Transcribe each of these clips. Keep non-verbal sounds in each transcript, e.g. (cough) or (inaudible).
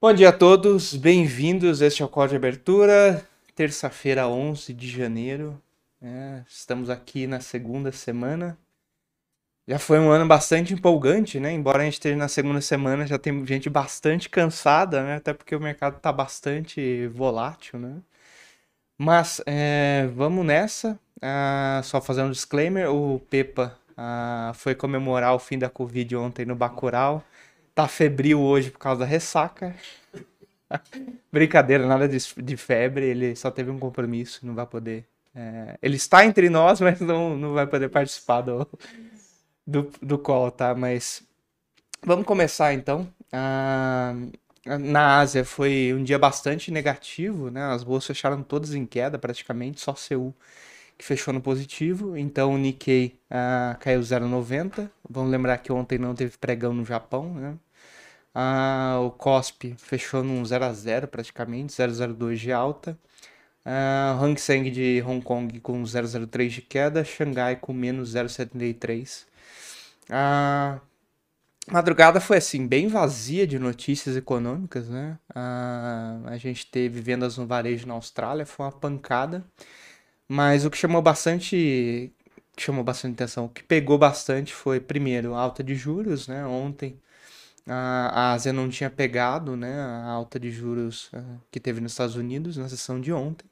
Bom dia a todos, bem-vindos. Este é o Código de Abertura, terça-feira, 11 de janeiro. É, estamos aqui na segunda semana. Já foi um ano bastante empolgante, né? Embora a gente esteja na segunda semana, já tem gente bastante cansada, né? Até porque o mercado está bastante volátil, né? Mas é, vamos nessa. Ah, só fazer um disclaimer: o Pepa ah, foi comemorar o fim da Covid ontem no Bacurau tá febril hoje por causa da ressaca. (laughs) Brincadeira, nada de, de, febre, ele só teve um compromisso, não vai poder. É, ele está entre nós, (laughs) mas não, não vai poder participar do, do, do call, tá? Mas vamos começar então. Ah, na Ásia foi um dia bastante negativo, né? As bolsas fecharam todas em queda praticamente, só Seul que fechou no positivo. Então o Nikkei ah, caiu 0,90. Vamos lembrar que ontem não teve pregão no Japão, né? Ah, o COSP fechou num 0 a 0 praticamente, 002 de alta. Ah, Hang Seng de Hong Kong com 003 de queda, Xangai com menos 0,73. A madrugada foi assim, bem vazia de notícias econômicas, né? Ah, a gente teve vendas no varejo na Austrália, foi uma pancada. Mas o que chamou bastante, que chamou bastante atenção, o que pegou bastante foi primeiro alta de juros, né? Ontem a Ásia não tinha pegado né, a alta de juros uh, que teve nos Estados Unidos na sessão de ontem.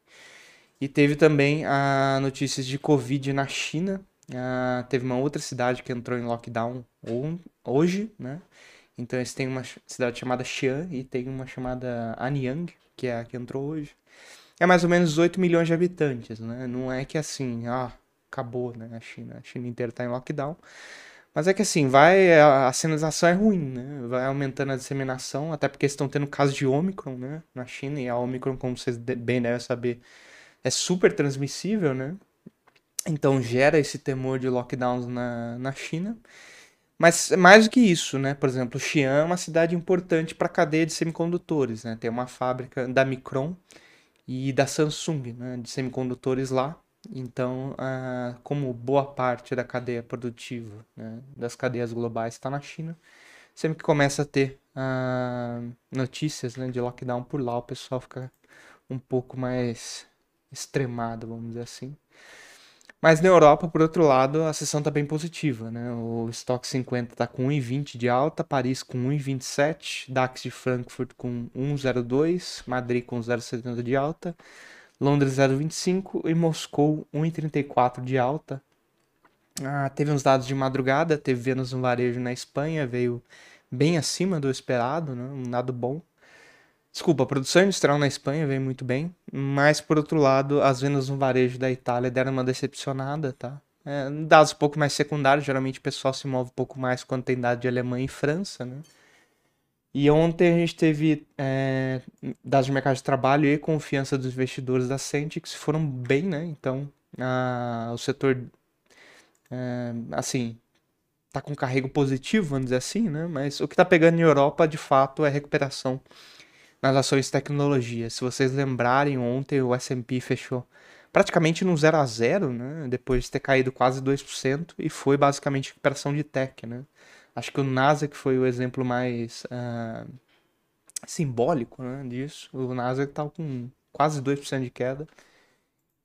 E teve também a notícias de Covid na China. Uh, teve uma outra cidade que entrou em lockdown hoje, né? Então eles têm uma cidade chamada Xi'an e tem uma chamada Anyang, que é a que entrou hoje. É mais ou menos 8 milhões de habitantes, né? Não é que assim, ah, acabou, né? A China, a China inteira está em lockdown. Mas é que assim, vai. A sinalização é ruim, né? Vai aumentando a disseminação, até porque estão tendo casos de Omicron, né? Na China, e a Omicron, como vocês bem devem saber, é super transmissível, né? Então gera esse temor de lockdowns na, na China. Mas mais do que isso, né? Por exemplo, Xi'an é uma cidade importante para a cadeia de semicondutores, né? Tem uma fábrica da Micron e da Samsung, né? De semicondutores lá. Então, como boa parte da cadeia produtiva né, das cadeias globais está na China, sempre que começa a ter notícias né, de lockdown por lá, o pessoal fica um pouco mais extremado, vamos dizer assim. Mas na Europa, por outro lado, a sessão está bem positiva. Né? O Stock 50 está com 1,20 de alta, Paris com 1,27, DAX de Frankfurt com 1,02, Madrid com 0,70 de alta, Londres 0,25 e Moscou 1,34 de alta. Ah, teve uns dados de madrugada, teve Vênus no varejo na Espanha, veio bem acima do esperado, né? um dado bom. Desculpa, a produção industrial na Espanha veio muito bem, mas por outro lado, as vendas no varejo da Itália deram uma decepcionada, tá? É, dados um pouco mais secundários, geralmente o pessoal se move um pouco mais quando tem dado de Alemanha e França, né? E ontem a gente teve é, dados de mercado de trabalho e confiança dos investidores da Centix foram bem, né? Então, a, o setor, é, assim, tá com carrego positivo, vamos dizer assim, né? Mas o que tá pegando na Europa, de fato, é recuperação nas ações de tecnologia. Se vocês lembrarem, ontem o S&P fechou praticamente no 0 a 0, né? Depois de ter caído quase 2% e foi basicamente recuperação de tech, né? Acho que o Nasdaq foi o exemplo mais uh, simbólico né, disso. O Nasdaq estava com quase 2% de queda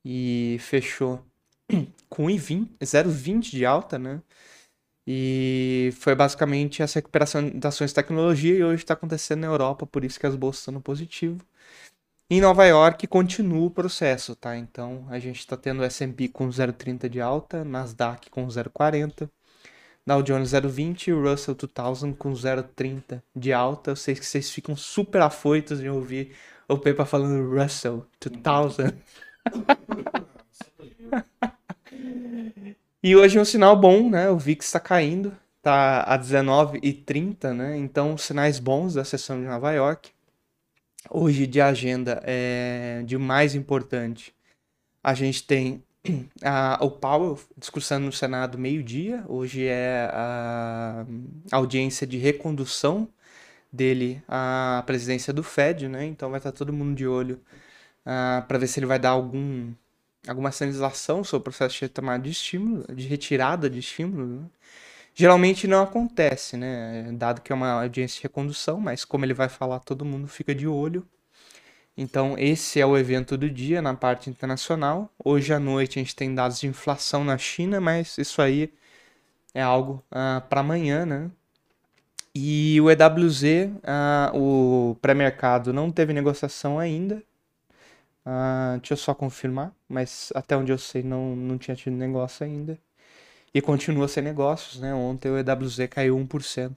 e fechou (clears throat) com 0,20 de alta, né? E foi basicamente essa recuperação das ações de tecnologia e hoje está acontecendo na Europa, por isso que as bolsas estão no positivo. Em Nova York continua o processo, tá? Então a gente está tendo S&P com 0,30 de alta, Nasdaq com 0,40, Dow Jones 0,20 e o Russell 2000 com 0,30 de alta. Eu sei que vocês ficam super afoitos em ouvir o Pepa falando Russell 2000. (laughs) e hoje é um sinal bom, né? O VIX está caindo, tá a 19,30, né? Então, sinais bons da sessão de Nova York. Hoje de agenda é de mais importante. A gente tem (clears throat) a, o Powell discussando no Senado meio-dia. Hoje é a, audiência de recondução dele à presidência do Fed, né? Então vai estar todo mundo de olho uh, para ver se ele vai dar algum alguma sinalização sobre o processo de retomada de estímulo, de retirada de estímulo. Né? Geralmente não acontece, né? Dado que é uma audiência de recondução, mas como ele vai falar, todo mundo fica de olho. Então, esse é o evento do dia na parte internacional. Hoje à noite a gente tem dados de inflação na China, mas isso aí é algo uh, ah, para amanhã, né? E o EWZ, uh, ah, o pré-mercado não teve negociação ainda. Uh, deixa eu só confirmar, mas até onde eu sei não, não tinha tido negócio ainda. E continua sem negócios, né? Ontem o EWZ caiu 1%.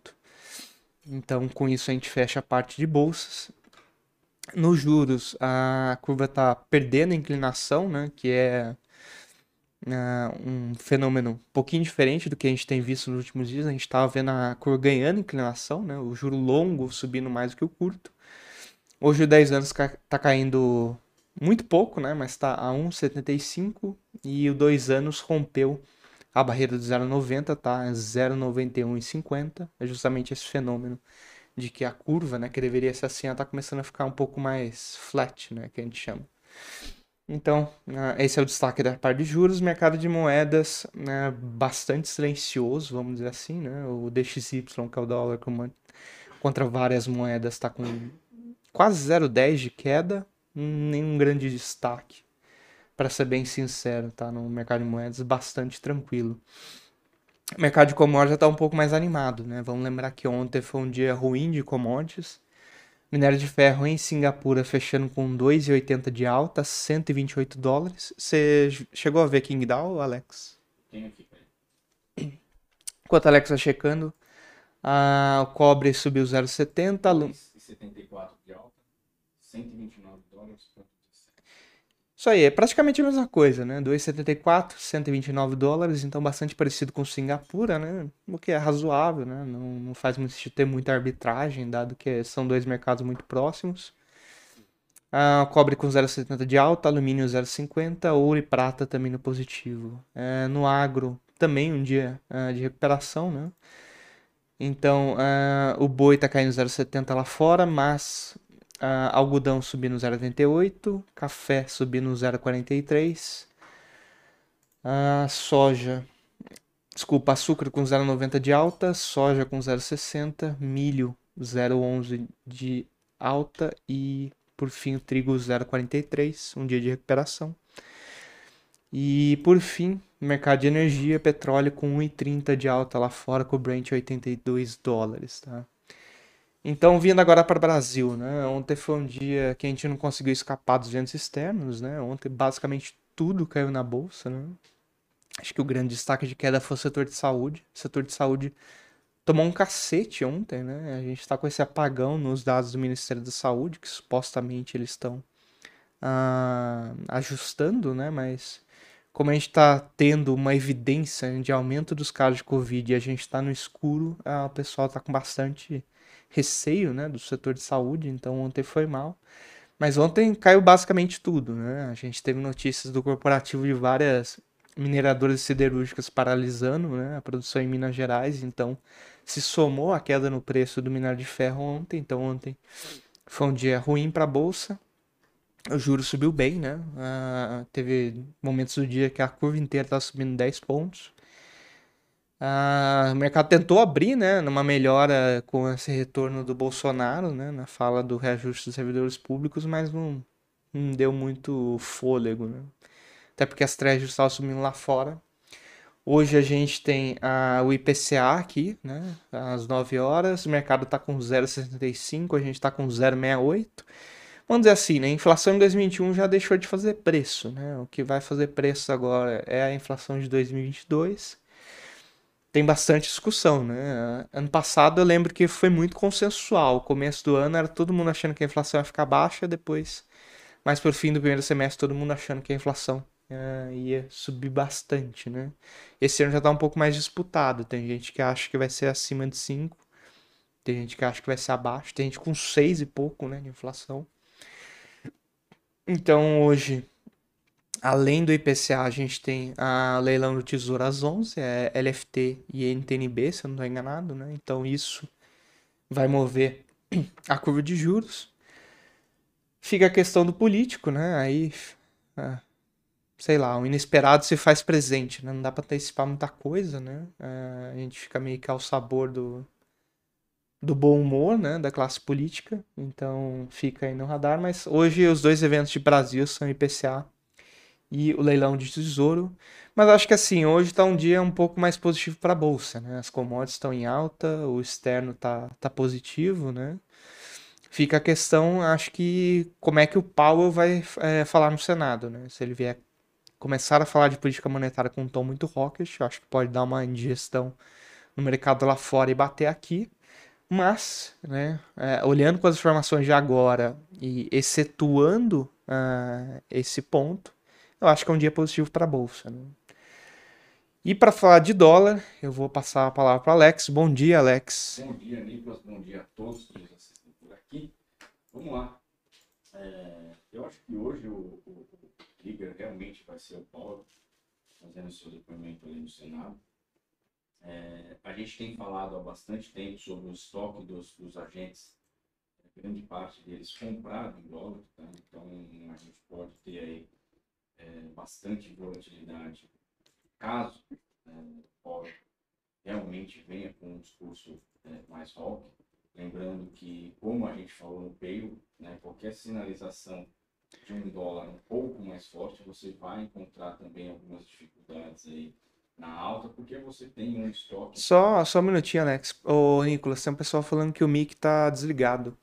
Então, com isso, a gente fecha a parte de bolsas. Nos juros, a curva está perdendo inclinação, né? Que é uh, um fenômeno um pouquinho diferente do que a gente tem visto nos últimos dias. A gente estava vendo a curva ganhando inclinação, né? O juro longo subindo mais do que o curto. Hoje o 10 anos está caindo muito pouco, né? Mas está a 1,75 e o 2 anos rompeu a barreira do 0,90, tá? 0,91,50. É justamente esse fenômeno de que a curva, né, que deveria ser assim, ela tá começando a ficar um pouco mais flat, né, que a gente chama. Então, uh, esse é o destaque da parte de juros. Mercado de moedas né, bastante silencioso, vamos dizer assim. Né? O DXY, que é o dólar contra várias moedas, está com quase 0,10 de queda. Nenhum grande destaque, para ser bem sincero, tá? No mercado de moedas, bastante tranquilo. O mercado de commodities já está um pouco mais animado, né? Vamos lembrar que ontem foi um dia ruim de commodities Minério de ferro em Singapura fechando com 2,80 de alta, 128 dólares. Você chegou a ver Qingdao, Alex? Tem aqui. Enquanto Alex está checando, a, o cobre subiu 0,70. 2,74 de alta, 129 dólares. Isso aí, é praticamente a mesma coisa, né? 2,74, 129 dólares, então bastante parecido com Singapura, né? O que é razoável, né? Não, não faz muito sentido ter muita arbitragem, dado que são dois mercados muito próximos. Ah, cobre com 0,70 de alta, alumínio 0,50, ouro e prata também no positivo. É, no agro, também um dia ah, de recuperação, né? Então, ah, o boi está caindo 0,70 lá fora, mas Uh, algodão subindo 0,88, café subindo 0,43, uh, soja, desculpa, açúcar com 0,90 de alta, soja com 0,60, milho 0,11 de alta e por fim o trigo 0,43, um dia de recuperação. E por fim, mercado de energia, petróleo com 1,30 de alta lá fora, com o Brent 82 dólares, tá? Então, vindo agora para o Brasil, né? Ontem foi um dia que a gente não conseguiu escapar dos ventos externos, né? Ontem basicamente tudo caiu na bolsa, né? Acho que o grande destaque de queda foi o setor de saúde. O setor de saúde tomou um cacete ontem, né? A gente está com esse apagão nos dados do Ministério da Saúde, que supostamente eles estão ah, ajustando, né? Mas como a gente está tendo uma evidência de aumento dos casos de Covid e a gente está no escuro, ah, o pessoal está com bastante receio né, do setor de saúde, então ontem foi mal. Mas ontem caiu basicamente tudo, né? A gente teve notícias do corporativo de várias mineradoras siderúrgicas paralisando né, a produção em Minas Gerais, então se somou a queda no preço do minério de ferro ontem, então ontem foi um dia ruim para a bolsa. O juro subiu bem, né? Uh, teve momentos do dia que a curva inteira estava subindo 10 pontos. Ah, o mercado tentou abrir, né, numa melhora com esse retorno do Bolsonaro, né, na fala do reajuste dos servidores públicos, mas não, não deu muito fôlego, né? Até porque as trechos estavam subindo lá fora. Hoje a gente tem a, o IPCA aqui, né, às 9 horas, o mercado está com 0,65, a gente está com 0,68. Vamos dizer assim, né, a inflação em 2021 já deixou de fazer preço, né? O que vai fazer preço agora é a inflação de 2022 tem bastante discussão, né? Ano passado eu lembro que foi muito consensual. Começo do ano era todo mundo achando que a inflação ia ficar baixa, depois, mais por fim do primeiro semestre, todo mundo achando que a inflação uh, ia subir bastante, né? Esse ano já está um pouco mais disputado. Tem gente que acha que vai ser acima de 5, tem gente que acha que vai ser abaixo, tem gente com 6 e pouco, né, de inflação. Então hoje Além do IPCA, a gente tem a leilão do Tesouro às 11, é LFT e NTNB, se eu não estou enganado, né? Então isso vai mover (clears throat) a curva de juros. Fica a questão do político, né? Aí, ah, sei lá, o inesperado se faz presente, né? Não dá para antecipar muita coisa, né? É, a gente fica meio que ao sabor do, do bom humor, né? Da classe política. Então fica aí no radar. Mas hoje os dois eventos de Brasil são IPCA e o leilão de tesouro. Mas acho que assim, hoje está um dia um pouco mais positivo para a bolsa, né? As commodities estão em alta, o externo tá, tá positivo, né? Fica a questão, acho que como é que o Powell vai é, falar no Senado, né? Se ele vier começar a falar de política monetária com um tom muito hawkish, acho que pode dar uma indigestão no mercado lá fora e bater aqui. Mas, né, é, olhando com as informações de agora e excetuando uh, esse ponto, eu acho que é um dia positivo para a bolsa. Né? E para falar de dólar, eu vou passar a palavra para Alex. Bom dia, Alex. Bom dia, Nicolas. Bom dia a todos que nos assistem por aqui. Vamos lá. É, eu acho que hoje o, o, o, realmente vai ser o Paulo fazendo seu depoimento ali no Senado. É, a gente tem falado há bastante tempo sobre o estoque dos, dos agentes, grande parte deles comprado em dólar, tá? então a gente pode ter aí é, bastante volatilidade. Caso é, realmente venha com um discurso é, mais rock, lembrando que, como a gente falou no peio, né, qualquer sinalização de um dólar um pouco mais forte, você vai encontrar também algumas dificuldades aí na alta, porque você tem um estoque. Só, só um minutinho, Alex. Ô, Nicolas, tem um pessoal falando que o mic tá desligado.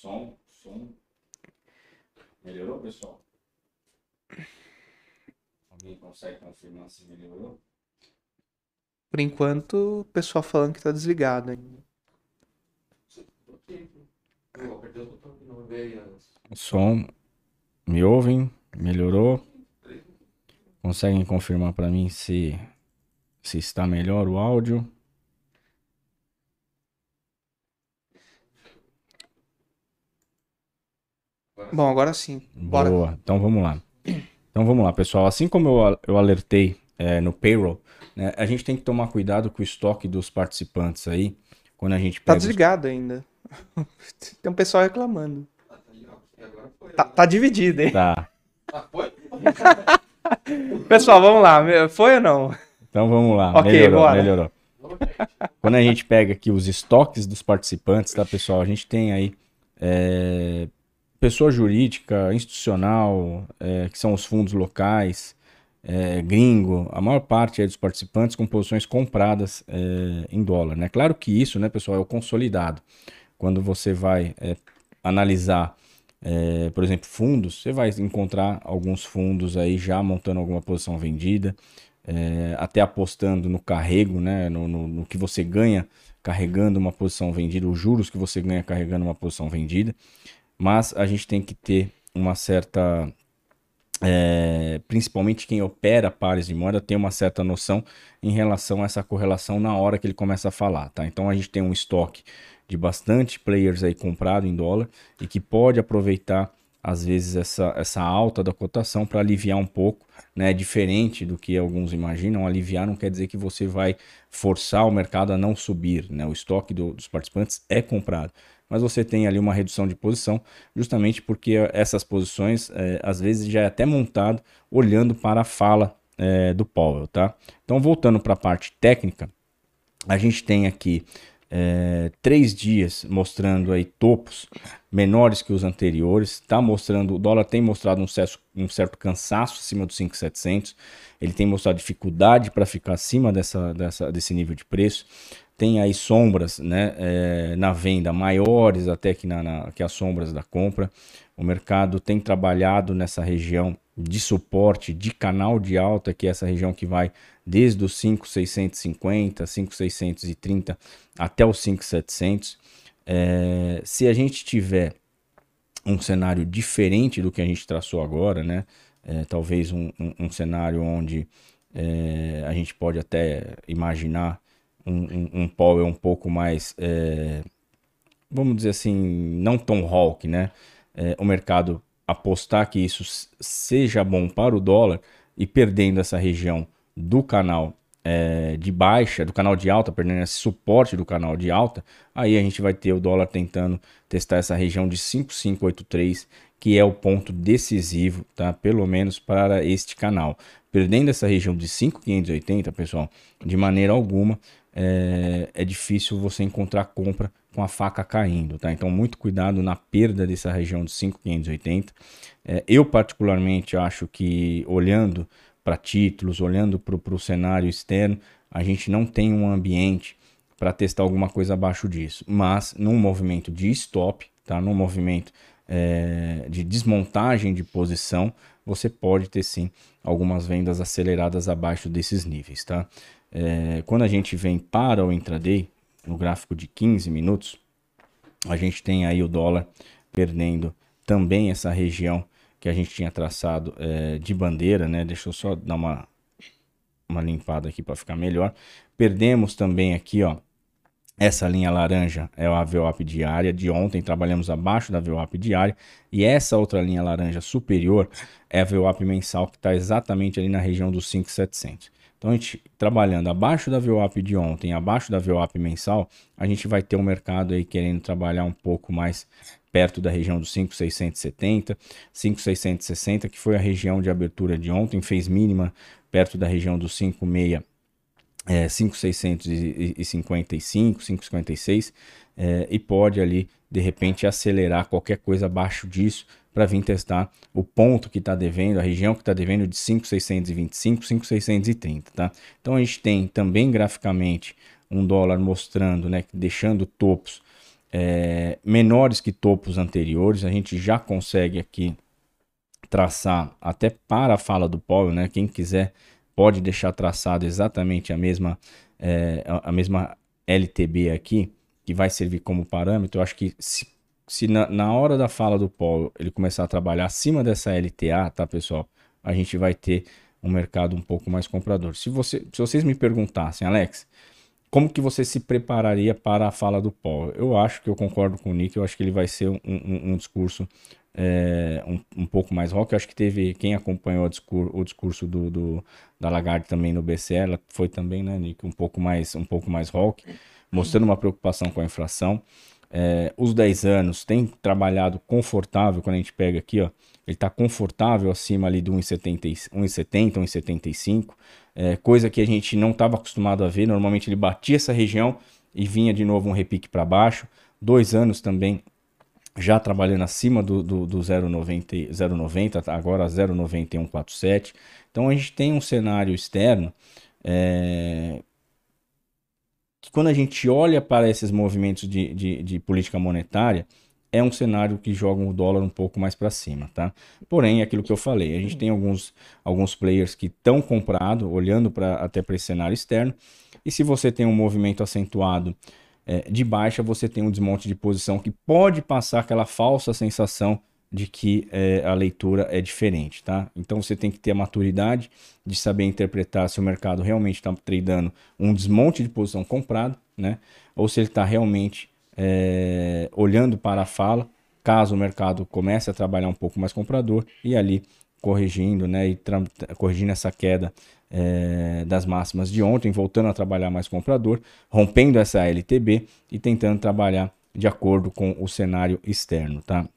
Som, som. Melhorou, pessoal? Alguém consegue confirmar se melhorou? Por enquanto, o pessoal falando que tá desligado ainda. O som. Me ouvem? Melhorou? Conseguem confirmar para mim se, se está melhor o áudio? Bom, agora sim. Bora. Boa. Então vamos lá. Então vamos lá, pessoal. Assim como eu, eu alertei é, no payroll, né, a gente tem que tomar cuidado com o estoque dos participantes aí. Quando a gente Tá desligado os... ainda. (laughs) tem um pessoal reclamando. Tá, tá dividido, hein? Tá. (laughs) pessoal, vamos lá. Foi ou não? Então vamos lá. Ok, melhorou, bora. melhorou. Quando a gente pega aqui os estoques dos participantes, tá, pessoal? A gente tem aí é, pessoa jurídica, institucional, é, que são os fundos locais, é, gringo, a maior parte dos participantes com posições compradas é, em dólar. Né? Claro que isso, né, pessoal, é o consolidado. Quando você vai é, analisar, é, por exemplo, fundos, você vai encontrar alguns fundos aí já montando alguma posição vendida, é, até apostando no carrego, né, no, no, no que você ganha carregando uma posição vendida, os juros que você ganha carregando uma posição vendida mas a gente tem que ter uma certa. É, principalmente quem opera pares de moeda tem uma certa noção em relação a essa correlação na hora que ele começa a falar, tá? Então a gente tem um estoque de bastante players aí comprado em dólar e que pode aproveitar às vezes essa, essa alta da cotação para aliviar um pouco, né? Diferente do que alguns imaginam, aliviar não quer dizer que você vai forçar o mercado a não subir, né? O estoque do, dos participantes é comprado mas você tem ali uma redução de posição, justamente porque essas posições, é, às vezes, já é até montado olhando para a fala é, do Powell, tá? Então, voltando para a parte técnica, a gente tem aqui é, três dias mostrando aí topos menores que os anteriores, tá mostrando, o dólar tem mostrado um certo, um certo cansaço acima dos 5,700, ele tem mostrado dificuldade para ficar acima dessa, dessa, desse nível de preço, tem aí sombras né, é, na venda maiores até que, na, na, que as sombras da compra. O mercado tem trabalhado nessa região de suporte de canal de alta, que é essa região que vai desde os 5,650, 5,630 até os 5,700. É, se a gente tiver um cenário diferente do que a gente traçou agora, né? É, talvez um, um, um, cenário onde é, a gente pode até imaginar um, um, um Powell um pouco mais, é, vamos dizer assim, não tão hawk, né? É, o mercado apostar que isso seja bom para o dólar e perdendo essa região do canal é, de baixa, do canal de alta, perdendo esse suporte do canal de alta, aí a gente vai ter o dólar tentando testar essa região de 5583, que é o ponto decisivo, tá? Pelo menos para este canal. Perdendo essa região de 5,580, pessoal, de maneira alguma é, é, difícil você encontrar compra com a faca caindo, tá? Então, muito cuidado na perda dessa região de 5,580. É, eu, particularmente, acho que olhando para títulos, olhando para o cenário externo, a gente não tem um ambiente para testar alguma coisa abaixo disso. Mas num movimento de stop, tá? num movimento é, de desmontagem de posição, você pode ter sim algumas vendas aceleradas abaixo desses níveis. Tá? É, quando a gente vem para o intraday, no gráfico de 15 minutos, a gente tem aí o dólar perdendo também essa região que a gente tinha traçado é, de bandeira, né? Deixa eu só dar uma, uma limpada aqui para ficar melhor. Perdemos também aqui, ó, essa linha laranja é a VWAP diária de ontem, trabalhamos abaixo da VWAP diária. E essa outra linha laranja superior é a VWAP mensal, que está exatamente ali na região dos 5,700. Então, a gente trabalhando abaixo da VWAP de ontem, abaixo da VWAP mensal, a gente vai ter um mercado aí querendo trabalhar um pouco mais perto da região dos 5,670, 5,660, que foi a região de abertura de ontem, fez mínima perto da região dos 5,6, é, 5,655, 5,56, é, e pode ali, de repente, acelerar qualquer coisa abaixo disso para vir testar o ponto que está devendo, a região que está devendo de 5,625, 5,630, tá? Então a gente tem também graficamente um dólar mostrando, né, deixando topos é, menores que topos anteriores. A gente já consegue aqui traçar até para a fala do Powell, né? Quem quiser pode deixar traçado exatamente a mesma, é, a mesma LTB aqui, que vai servir como parâmetro. Eu acho que se, se na, na hora da fala do Powell ele começar a trabalhar acima dessa LTA, tá, pessoal? A gente vai ter um mercado um pouco mais comprador. Se, você, se vocês me perguntassem, Alex, como que você se prepararia para a fala do Paul? Eu acho que eu concordo com o Nick, eu acho que ele vai ser um, um, um discurso é, um, um, pouco mais rock. Eu acho que teve quem acompanhou o discurso, o discurso do, do, da Lagarde também no BCE, ela foi também, né, Nick, um pouco mais, um pouco mais rock, mostrando uma preocupação com a inflação. É, os 10 anos tem trabalhado confortável, quando a gente pega aqui, ó, ele está confortável acima ali do 1,70, 1,75, é, coisa que a gente não estava acostumado a ver. Normalmente ele batia essa região e vinha de novo um repique para baixo. Dois anos também já trabalhando acima do, do, do 0,90, agora 0,9147. Então a gente tem um cenário externo é, que quando a gente olha para esses movimentos de, de, de política monetária, é um cenário que joga o dólar um pouco mais para cima, tá? Porém, é aquilo que eu falei, a gente tem alguns, alguns players que estão comprado, olhando para até para esse cenário externo, e se você tem um movimento acentuado é, de baixa, você tem um desmonte de posição que pode passar aquela falsa sensação de que é, a leitura é diferente, tá? Então você tem que ter a maturidade de saber interpretar se o mercado realmente está tradando um desmonte de posição comprado, né? Ou se ele está realmente é, olhando para a fala, caso o mercado comece a trabalhar um pouco mais comprador e ali corrigindo, né, e corrigindo essa queda é, das máximas de ontem, voltando a trabalhar mais comprador, rompendo essa LTB e tentando trabalhar de acordo com o cenário externo, tá?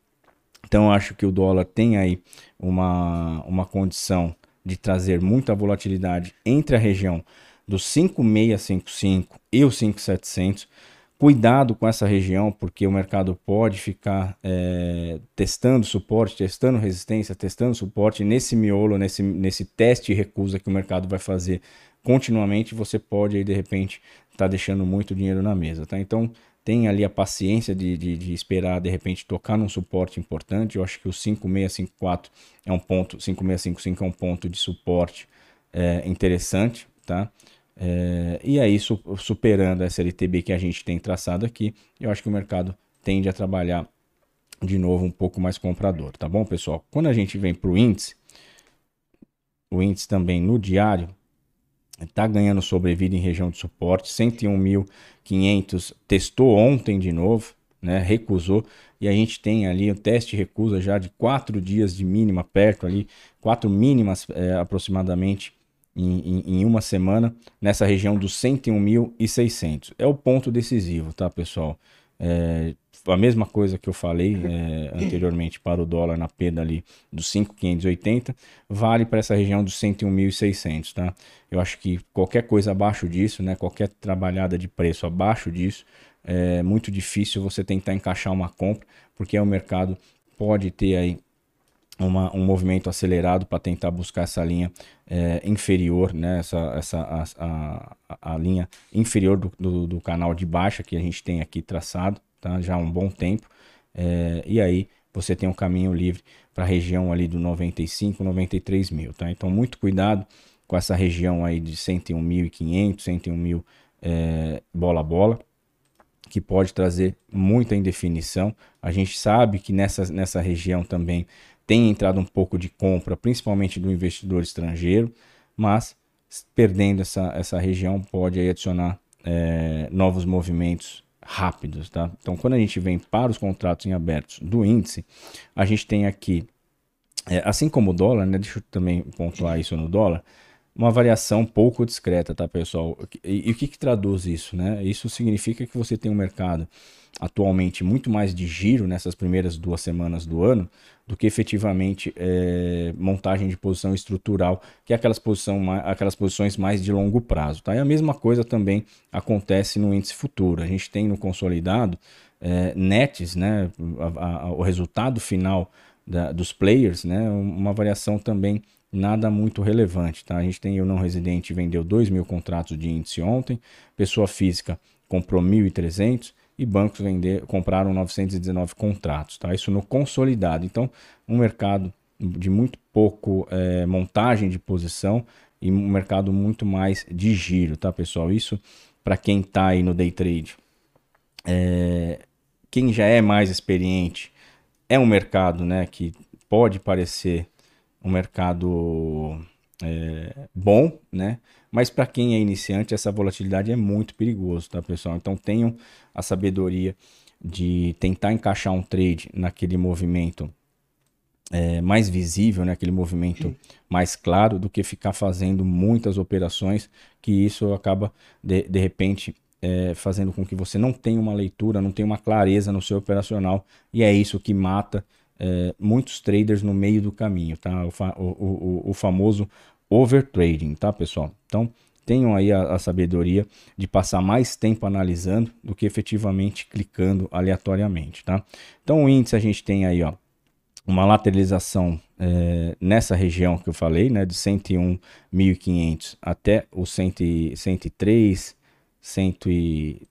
Então eu acho que o dólar tem aí uma, uma condição de trazer muita volatilidade entre a região dos 5,655 e os 5,700 Cuidado com essa região, porque o mercado pode ficar é, testando suporte, testando resistência, testando suporte nesse miolo, nesse, nesse teste e recusa que o mercado vai fazer continuamente. Você pode aí de repente estar tá deixando muito dinheiro na mesa, tá? Então tem ali a paciência de, de, de, esperar de repente tocar num suporte importante. Eu acho que o 5654 é um ponto, 5655 é um ponto de suporte é, interessante, tá? É, e aí, su superando essa LTB que a gente tem traçado aqui, eu acho que o mercado tende a trabalhar de novo um pouco mais comprador, tá bom, pessoal? Quando a gente vem para o índice, o índice também no diário está ganhando sobrevida em região de suporte, 101.500 testou ontem de novo, né, recusou, e a gente tem ali o teste recusa já de quatro dias de mínima perto ali, quatro mínimas é, aproximadamente em, em, em uma semana nessa região dos 101.600. É o ponto decisivo, tá, pessoal? É, a mesma coisa que eu falei é, anteriormente para o dólar na perda ali dos 5,580, vale para essa região dos 101.600, tá? Eu acho que qualquer coisa abaixo disso, né, qualquer trabalhada de preço abaixo disso, é muito difícil você tentar encaixar uma compra, porque o mercado pode ter aí uma, um movimento acelerado para tentar buscar essa linha é, inferior, né? essa, essa, a, a, a linha inferior do, do, do, canal de baixa que a gente tem aqui traçado tá? já há um bom tempo. É, e aí você tem um caminho livre para a região ali do 95, 93 mil. Tá? Então, muito cuidado com essa região aí de 101.500, 101 mil é, bola a bola que pode trazer muita indefinição. A gente sabe que nessa, nessa região também tem entrado um pouco de compra, principalmente do investidor estrangeiro, mas perdendo essa, essa região pode adicionar é, novos movimentos rápidos, tá? Então, quando a gente vem para os contratos em abertos do índice, a gente tem aqui, é, assim como o dólar, né? Deixa eu também pontuar isso no dólar, uma variação pouco discreta, tá, pessoal? E, e o que, que traduz isso, né? Isso significa que você tem um mercado atualmente muito mais de giro nessas primeiras duas semanas do ano do que efetivamente é, montagem de posição estrutural, que é aquelas, posição, aquelas posições mais de longo prazo. Tá? E a mesma coisa também acontece no índice futuro. A gente tem no consolidado é, nets, né, a, a, o resultado final da, dos players, né, uma variação também nada muito relevante. Tá? A gente tem o não residente vendeu 2 mil contratos de índice ontem, pessoa física comprou 1.300 e bancos vender, compraram 919 contratos, tá? Isso no consolidado. Então, um mercado de muito pouco é, montagem de posição e um mercado muito mais de giro, tá, pessoal? Isso para quem está aí no day trade. É, quem já é mais experiente é um mercado, né, que pode parecer um mercado é, bom, né? Mas para quem é iniciante, essa volatilidade é muito perigoso, tá, pessoal? Então tenham a sabedoria de tentar encaixar um trade naquele movimento é, mais visível, né? movimento mais claro, do que ficar fazendo muitas operações, que isso acaba, de, de repente, é, fazendo com que você não tenha uma leitura, não tenha uma clareza no seu operacional, e é isso que mata é, muitos traders no meio do caminho, tá? O, fa o, o, o famoso overtrading, tá, pessoal? Então, tenham aí a, a, sabedoria de passar mais tempo analisando do que efetivamente clicando aleatoriamente, tá? Então, o índice a gente tem aí, ó, uma lateralização é, nessa região que eu falei, né, de 101.500 até o 100, 103, 100 e,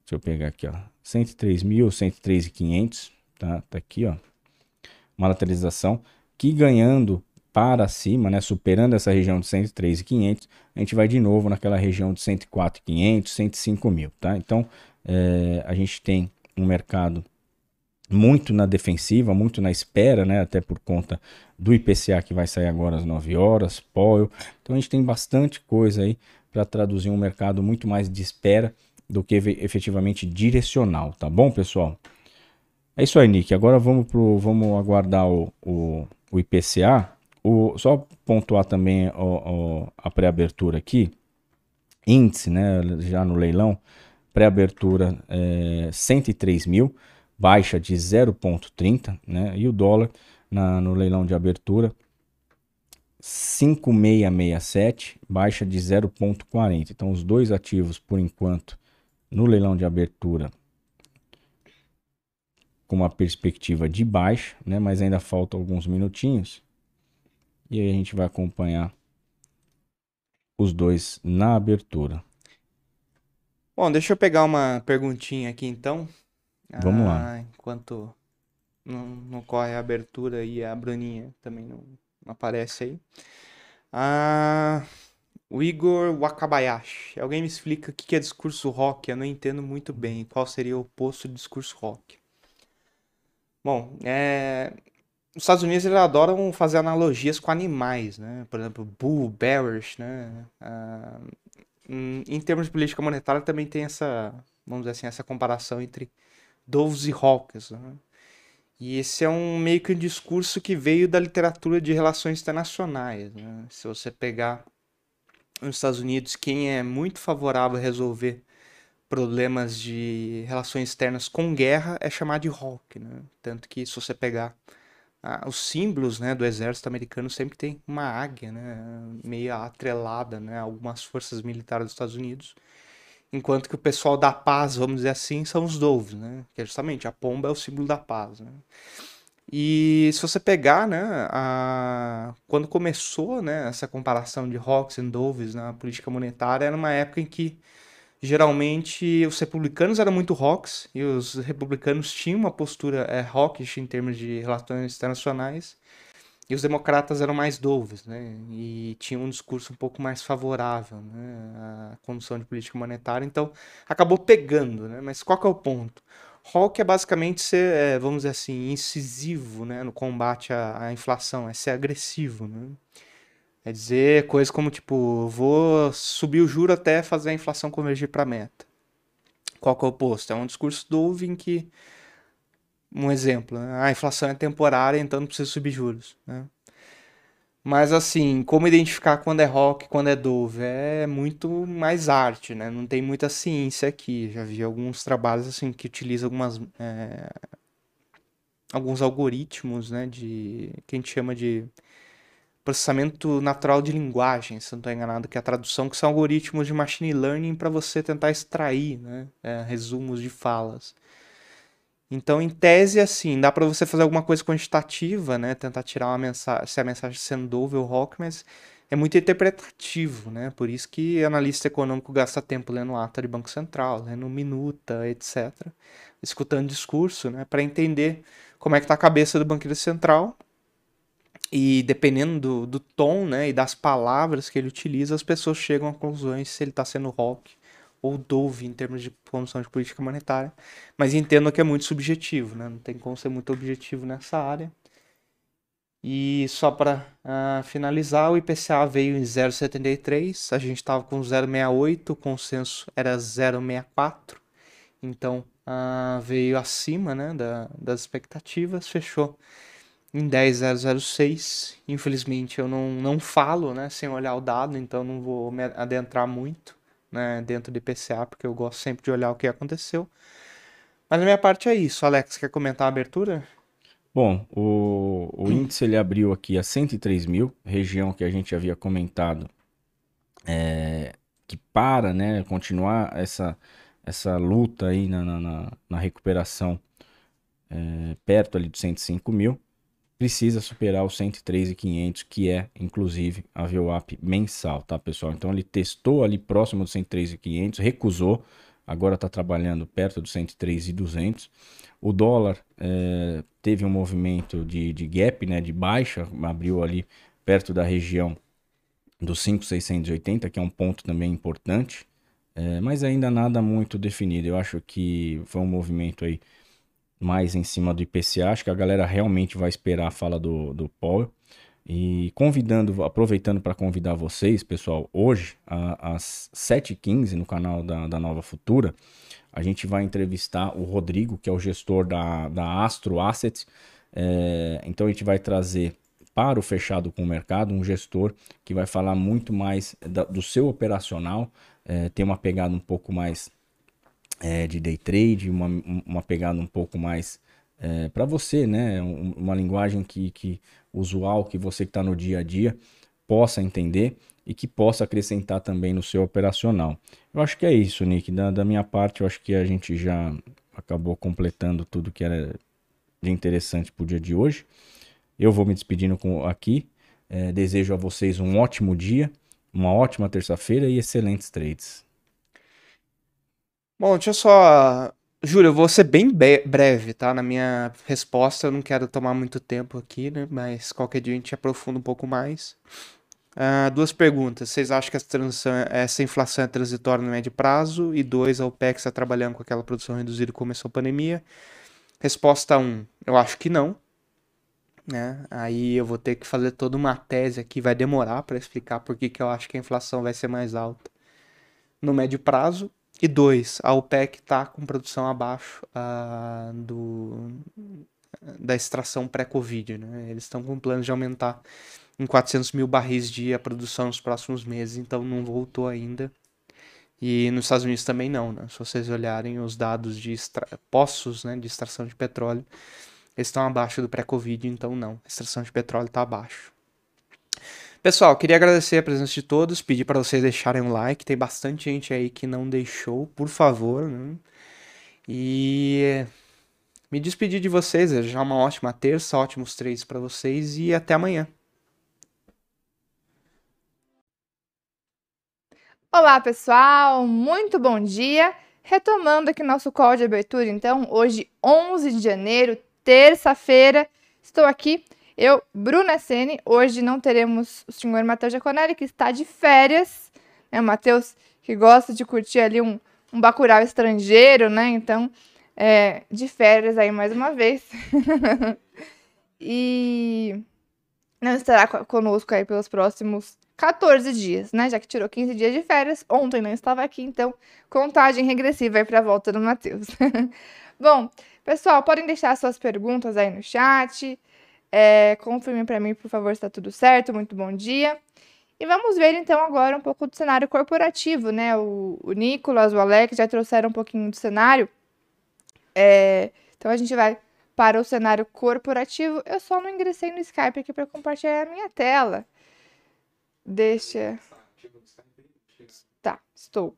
deixa eu pegar aqui, ó, 103.000, 103.500, tá? Tá aqui, ó, uma lateralização que ganhando para cima, né, superando essa região de 103,500, a gente vai de novo naquela região de 104,500, 105 mil, tá? Então, é, a gente tem um mercado muito na defensiva, muito na espera, né, até por conta do IPCA que vai sair agora às 9 horas, POL. Então, a gente tem bastante coisa aí para traduzir um mercado muito mais de espera do que efetivamente direcional, tá bom, pessoal? É isso aí, Nick. Agora vamos, pro, vamos aguardar o, o, o IPCA o, só pontuar também o, o, a pré-abertura aqui. Índice, né? Já no leilão, pré-abertura é, 103 mil, baixa de 0,30, né? E o dólar na, no leilão de abertura 5667, baixa de 0,40. Então, os dois ativos, por enquanto, no leilão de abertura, com uma perspectiva de baixa, né? Mas ainda falta alguns minutinhos. E aí a gente vai acompanhar os dois na abertura. Bom, deixa eu pegar uma perguntinha aqui então. Vamos ah, lá. Enquanto não, não, corre a abertura e a Bruninha também não, não aparece aí. Ah, o Igor Wakabayashi. Alguém me explica o que é discurso rock? Eu não entendo muito bem. Qual seria o oposto de discurso rock? Bom, é, os Estados Unidos eles adoram fazer analogias com animais, né? Por exemplo, bull, bearish, né? Ah, em termos de política monetária também tem essa, vamos dizer assim, essa comparação entre doves e hawks, né? E esse é um meio que um discurso que veio da literatura de relações internacionais, né? Se você pegar nos Estados Unidos, quem é muito favorável a resolver problemas de relações externas com guerra é chamado de hawk, né? Tanto que se você pegar ah, os símbolos né, do exército americano sempre tem uma águia, né, meio atrelada né, algumas forças militares dos Estados Unidos. Enquanto que o pessoal da paz, vamos dizer assim, são os doves, né? Que é justamente a pomba é o símbolo da paz, né? E se você pegar, né, a... quando começou, né, essa comparação de hawks e doves na política monetária, era uma época em que geralmente os republicanos eram muito hawks e os republicanos tinham uma postura é, hawkish em termos de relações internacionais e os democratas eram mais doves, né? E tinham um discurso um pouco mais favorável, né? À condução de política monetária. Então, acabou pegando, né? Mas qual que é o ponto? Hawke é basicamente ser, é, vamos dizer assim, incisivo, né? No combate à, à inflação, é ser agressivo, né? É dizer coisas como, tipo, vou subir o juro até fazer a inflação convergir para a meta. Qual que é o oposto? É um discurso dove em que um exemplo, né? a inflação é temporária, então não precisa subir juros. Né? Mas assim, como identificar quando é rock, quando é dove? É muito mais arte, né? Não tem muita ciência aqui. Já vi alguns trabalhos assim que utilizam algumas é... alguns algoritmos, né? De que a gente chama de processamento natural de linguagem, se não estou enganado, que é a tradução, que são algoritmos de machine learning para você tentar extrair, né? É, resumos de falas. Então, em tese, assim, dá para você fazer alguma coisa quantitativa, né? Tentar tirar uma mensagem, se a mensagem dove ou rock, mas é muito interpretativo, né? Por isso que analista econômico gasta tempo lendo ata de Banco Central, lendo minuta, etc. Escutando discurso, né? Para entender como é que tá a cabeça do banqueiro central e dependendo do, do tom, né? E das palavras que ele utiliza, as pessoas chegam a conclusões se ele está sendo rock ou Dove em termos de condução de política monetária, mas entendo que é muito subjetivo, né? não tem como ser muito objetivo nessa área. E só para uh, ah, finalizar, o IPCA veio em 0,73, a gente estava com 0,68, o consenso era 0,64, então uh, veio acima né, da, das expectativas, fechou em 10,006. Infelizmente eu não, não falo né, sem olhar o dado, então não vou me adentrar muito né, dentro do IPCA, porque eu gosto sempre de olhar o que aconteceu. Mas a minha parte é isso. Alex, quer comentar a abertura? Bom, o, o (clears throat) índice ele abriu aqui a 103 mil, região que a gente havia comentado, é, que para né, continuar essa, essa luta aí na, na, na recuperação é, perto ali de 105 mil precisa superar os 103,500, que é inclusive a VWAP mensal, tá, pessoal? Então ele testou ali próximo dos 103,500, recusou, agora está trabalhando perto dos 103,200. O dólar é, teve um movimento de, de gap, né, de baixa, abriu ali perto da região dos 5,680, que é um ponto também importante, é, mas ainda nada muito definido. Eu acho que foi um movimento aí mais em cima do IPCA. Acho que a galera realmente vai esperar a fala do, do Powell. E convidando, aproveitando para convidar vocês, pessoal, hoje, às 7h15, no canal da, da Nova Futura, a gente vai entrevistar o Rodrigo, que é o gestor da, da Astro Assets. É, então a gente vai trazer para o fechado com o mercado um gestor que vai falar muito mais da, do seu operacional, é, tem uma pegada um pouco mais é, de day trade, uma, uma pegada um pouco mais é, para você, né? uma linguagem que, que usual, que você que está no dia a dia possa entender e que possa acrescentar também no seu operacional. Eu acho que é isso, Nick. Da, da minha parte, eu acho que a gente já acabou completando tudo que era de interessante para o dia de hoje. Eu vou me despedindo com, aqui. É, desejo a vocês um ótimo dia, uma ótima terça-feira e excelentes trades. Bom, deixa eu só. Júlio, eu vou ser bem breve, tá? Na minha resposta, eu não quero tomar muito tempo aqui, né? Mas qualquer dia a gente aprofunda um pouco mais. Uh, duas perguntas. Vocês acham que essa, inflação é transitória no médio prazo? E dois, a OPEC está trabalhando com aquela produção reduzida que começou a pandemia? Resposta 1, um, eu acho que não. Né? Aí eu vou ter que fazer toda uma tese aqui, vai demorar para explicar por que, que eu acho que a inflação vai ser mais alta no médio prazo. E dois, a OPEC está com produção abaixo uh, do, da extração pré-Covid. Né? Eles estão com planos de aumentar em 400 mil barris dia a produção nos próximos meses, então não voltou ainda. E nos Estados Unidos também não, né? Se vocês olharem os dados de extra... poços né, de extração de petróleo, eles estão abaixo do pré-Covid, então não, a extração de petróleo está abaixo. Pessoal, queria agradecer a presença de todos, pedir para vocês deixarem um like, tem bastante gente aí que não deixou, por favor, né? E me despedir de vocês, já uma ótima terça, ótimos três para vocês e até amanhã. Olá, pessoal, muito bom dia. Retomando aqui nosso call de abertura, então, hoje, 11 de janeiro, terça-feira, estou aqui, eu, Bruna Sene. Hoje não teremos o senhor Matheus Giaconelli, que está de férias, né? O Matheus que gosta de curtir ali um, um bacurau estrangeiro, né? Então, é, de férias aí mais uma vez. (laughs) e não estará conosco aí pelos próximos 14 dias, né? Já que tirou 15 dias de férias, ontem não estava aqui, então contagem regressiva aí para a volta do Matheus. (laughs) Bom, pessoal, podem deixar suas perguntas aí no chat. É, confirme para mim, por favor, se está tudo certo. Muito bom dia. E vamos ver então agora um pouco do cenário corporativo, né? O, o Nicolas, o Alex já trouxeram um pouquinho do cenário. É, então a gente vai para o cenário corporativo. Eu só não ingressei no Skype aqui para compartilhar a minha tela. Deixa. Tá, estou.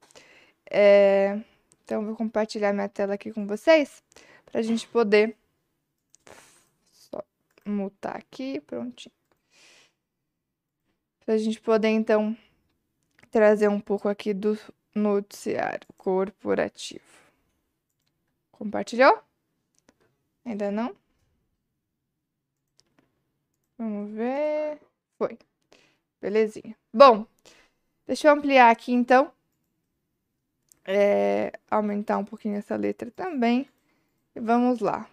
É, então vou compartilhar minha tela aqui com vocês para a gente poder mutar aqui, prontinho. Para a gente poder então trazer um pouco aqui do noticiário corporativo. Compartilhou? Ainda não? Vamos ver. Foi. Belezinha. Bom, deixa eu ampliar aqui então. É, aumentar um pouquinho essa letra também. E vamos lá.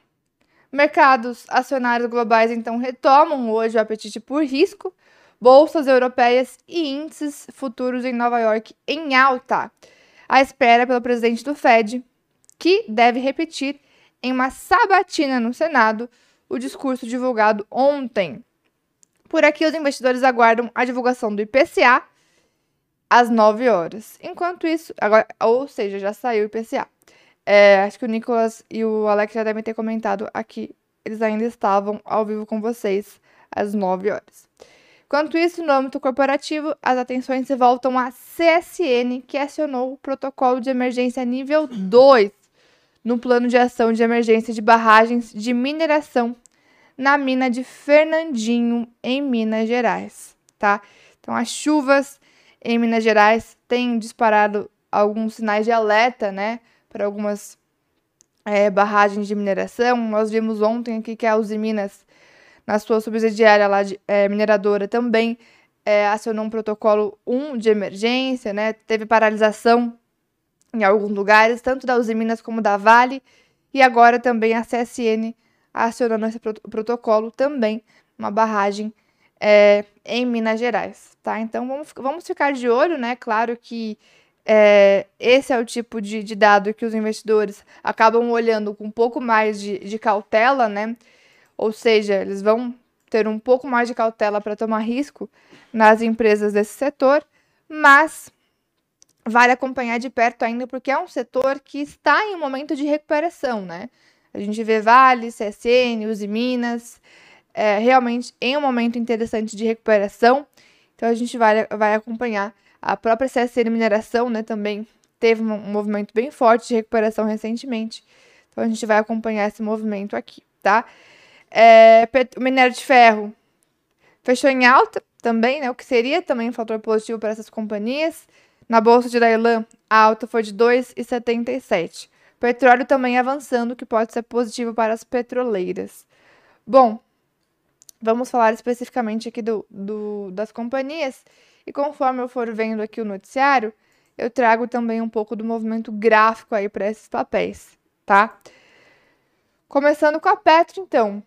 Mercados acionários globais então retomam hoje o apetite por risco. Bolsas europeias e índices futuros em Nova York em alta. À espera pelo presidente do Fed, que deve repetir em uma sabatina no Senado o discurso divulgado ontem. Por aqui, os investidores aguardam a divulgação do IPCA às 9 horas. Enquanto isso, agora, ou seja, já saiu o IPCA. É, acho que o Nicolas e o Alex já devem ter comentado aqui. Eles ainda estavam ao vivo com vocês às 9 horas. Enquanto isso, no âmbito corporativo, as atenções se voltam à CSN, que acionou o protocolo de emergência nível 2 no plano de ação de emergência de barragens de mineração na mina de Fernandinho, em Minas Gerais, tá? Então, as chuvas em Minas Gerais têm disparado alguns sinais de alerta, né, para algumas é, barragens de mineração. Nós vimos ontem aqui que a Uzi Minas, na sua subsidiária lá de é, mineradora, também é, acionou um protocolo 1 de emergência, né? Teve paralisação em alguns lugares, tanto da Uzi Minas como da Vale, e agora também a CSN acionando esse prot protocolo também, uma barragem é, em Minas Gerais, tá? Então vamos, vamos ficar de olho, né? Claro que é, esse é o tipo de, de, dado que os investidores acabam olhando com um pouco mais de, de cautela, né? Ou seja, eles vão ter um pouco mais de cautela para tomar risco nas empresas desse setor, mas vale acompanhar de perto ainda, porque é um setor que está em um momento de recuperação, né? A gente vê Vale, CSN, Uzi Minas, é, realmente em um momento interessante de recuperação. Então a gente vai, vai acompanhar. A própria CSN Mineração, né, também teve um, movimento bem forte de recuperação recentemente. Então a gente vai acompanhar esse movimento aqui, tá? É, o minério de ferro fechou em alta também, né? O que seria também um fator positivo para essas companhias. Na bolsa de Dailan, a alta foi de 2,77. Petróleo também avançando, que pode ser positivo para as petroleiras. Bom, vamos falar especificamente aqui do, do, das companhias. E conforme eu for vendo aqui o noticiário, eu trago também um pouco do movimento gráfico aí para esses papéis, tá? Começando com a Petro, então.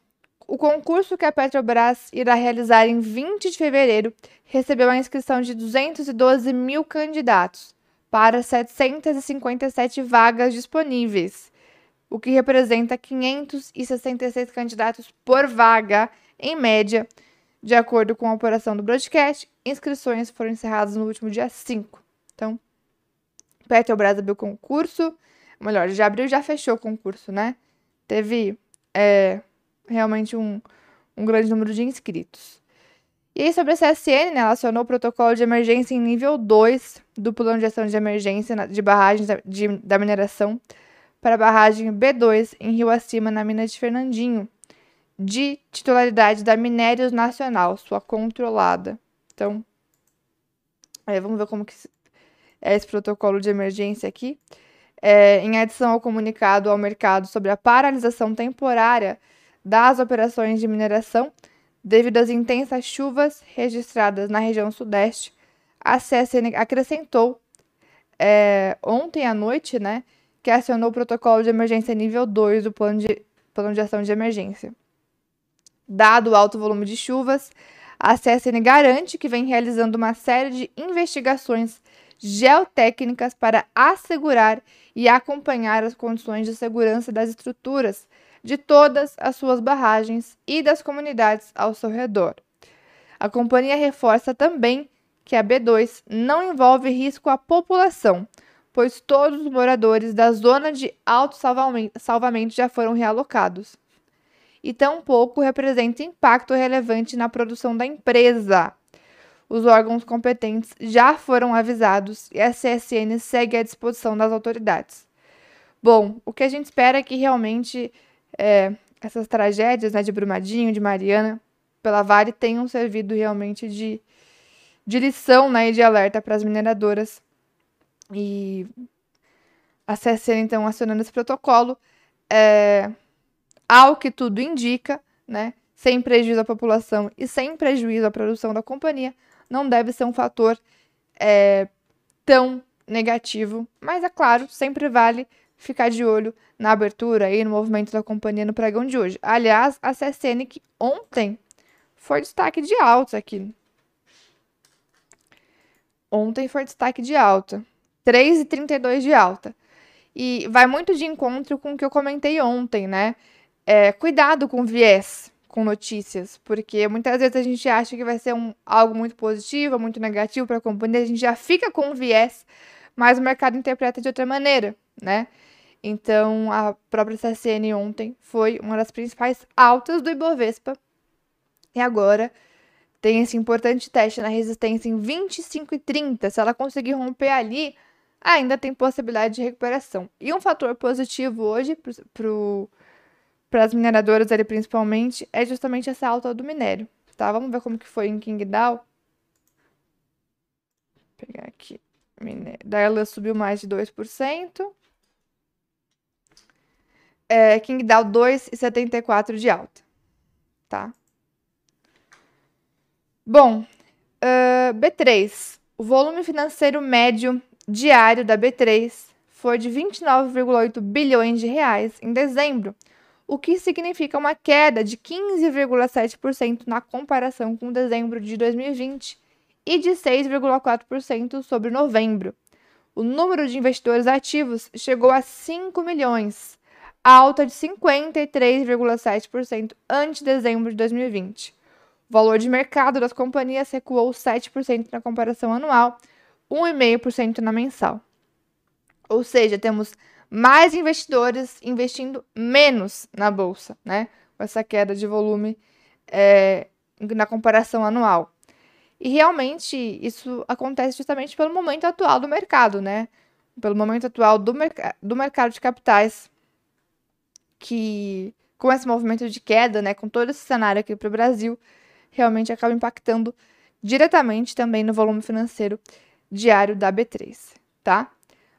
O concurso que a Petrobras irá realizar em 20 de fevereiro recebeu a inscrição de 212 mil candidatos para 757 vagas disponíveis, o que representa 566 candidatos por vaga, em média, De acordo com a operação do broadcast, inscrições foram encerradas no último dia 5. Então, Petrobras abriu concurso, melhor, já abriu já fechou o concurso, né? Teve é, realmente um, um grande número de inscritos. E aí, sobre a CSN, né, ela acionou o protocolo de emergência em nível 2 do plano de ação de emergência de barragens da, de, da mineração para a barragem B2 em Rio Acima, na mina de Fernandinho, de titularidade da Minérios Nacional, sua controlada. Então, é, vamos ver como que é esse protocolo de emergência aqui. É, em adição ao comunicado ao mercado sobre a paralisação temporária das operações de mineração, devido às intensas chuvas registradas na região sudeste, a CSN acrescentou é, ontem à noite, né, que acionou o protocolo de emergência nível 2 do plano de, plano de ação de emergência. Dado o alto volume de chuvas, a CSN garante que vem realizando uma série de investigações geotécnicas para assegurar e acompanhar as condições de segurança das estruturas de todas as suas barragens e das comunidades ao seu redor. A companhia reforça também que a B2 não envolve risco à população, pois todos os moradores da zona de alto salvamento já foram realocados e tampouco representa impacto relevante na produção da empresa. Os órgãos competentes já foram avisados e a CSN segue à disposição das autoridades. Bom, o que a gente espera é que realmente é, essas tragédias né, de Brumadinho, de Mariana, pela Vale, tenham servido realmente de, de lição né, e de alerta para as mineradoras. E a CSN, então, acionando esse protocolo, é, ao que tudo indica, né, sem prejuízo à população e sem prejuízo à produção da companhia, não deve ser um fator é, tão negativo. Mas é claro, sempre vale ficar de olho na abertura e no movimento da companhia no pregão de hoje. Aliás, a CSN que ontem foi destaque de alta aqui. Ontem foi destaque de alta. 3,32 de alta. E vai muito de encontro com o que eu comentei ontem, né? É, cuidado com viés, com notícias, porque muitas vezes a gente acha que vai ser um, algo muito positivo, muito negativo para a companhia, a gente já fica com viés, mas o mercado interpreta de outra maneira, né? Então, a própria CSN ontem foi uma das principais altas do Ibovespa. E agora tem esse importante teste na resistência em 25,30. Se ela conseguir romper ali, ainda tem possibilidade de recuperação. E um fator positivo hoje para o para as mineradoras ali principalmente, é justamente essa alta do minério, tá? Vamos ver como que foi em Qingdao. Pegar aqui. Minério. Daí ela subiu mais de 2%. É, Qingdao 2,74 de alta, tá? Bom, uh, B3. O volume financeiro médio diário da B3 foi de 29,8 bilhões de reais em dezembro, o que significa uma queda de 15,7% na comparação com dezembro de 2020 e de 6,4% sobre novembro. O número de investidores ativos chegou a 5 milhões, alta de 53,7% ante dezembro de 2020. O valor de mercado das companhias recuou 7% na comparação anual, 1,5% na mensal. Ou seja, temos mais investidores investindo menos na bolsa, né? Com essa queda de volume é, na comparação anual. E realmente isso acontece justamente pelo momento atual do mercado, né? Pelo momento atual do, merc do mercado de capitais, que com esse movimento de queda, né, com todo esse cenário aqui para o Brasil, realmente acaba impactando diretamente também no volume financeiro diário da B3, tá?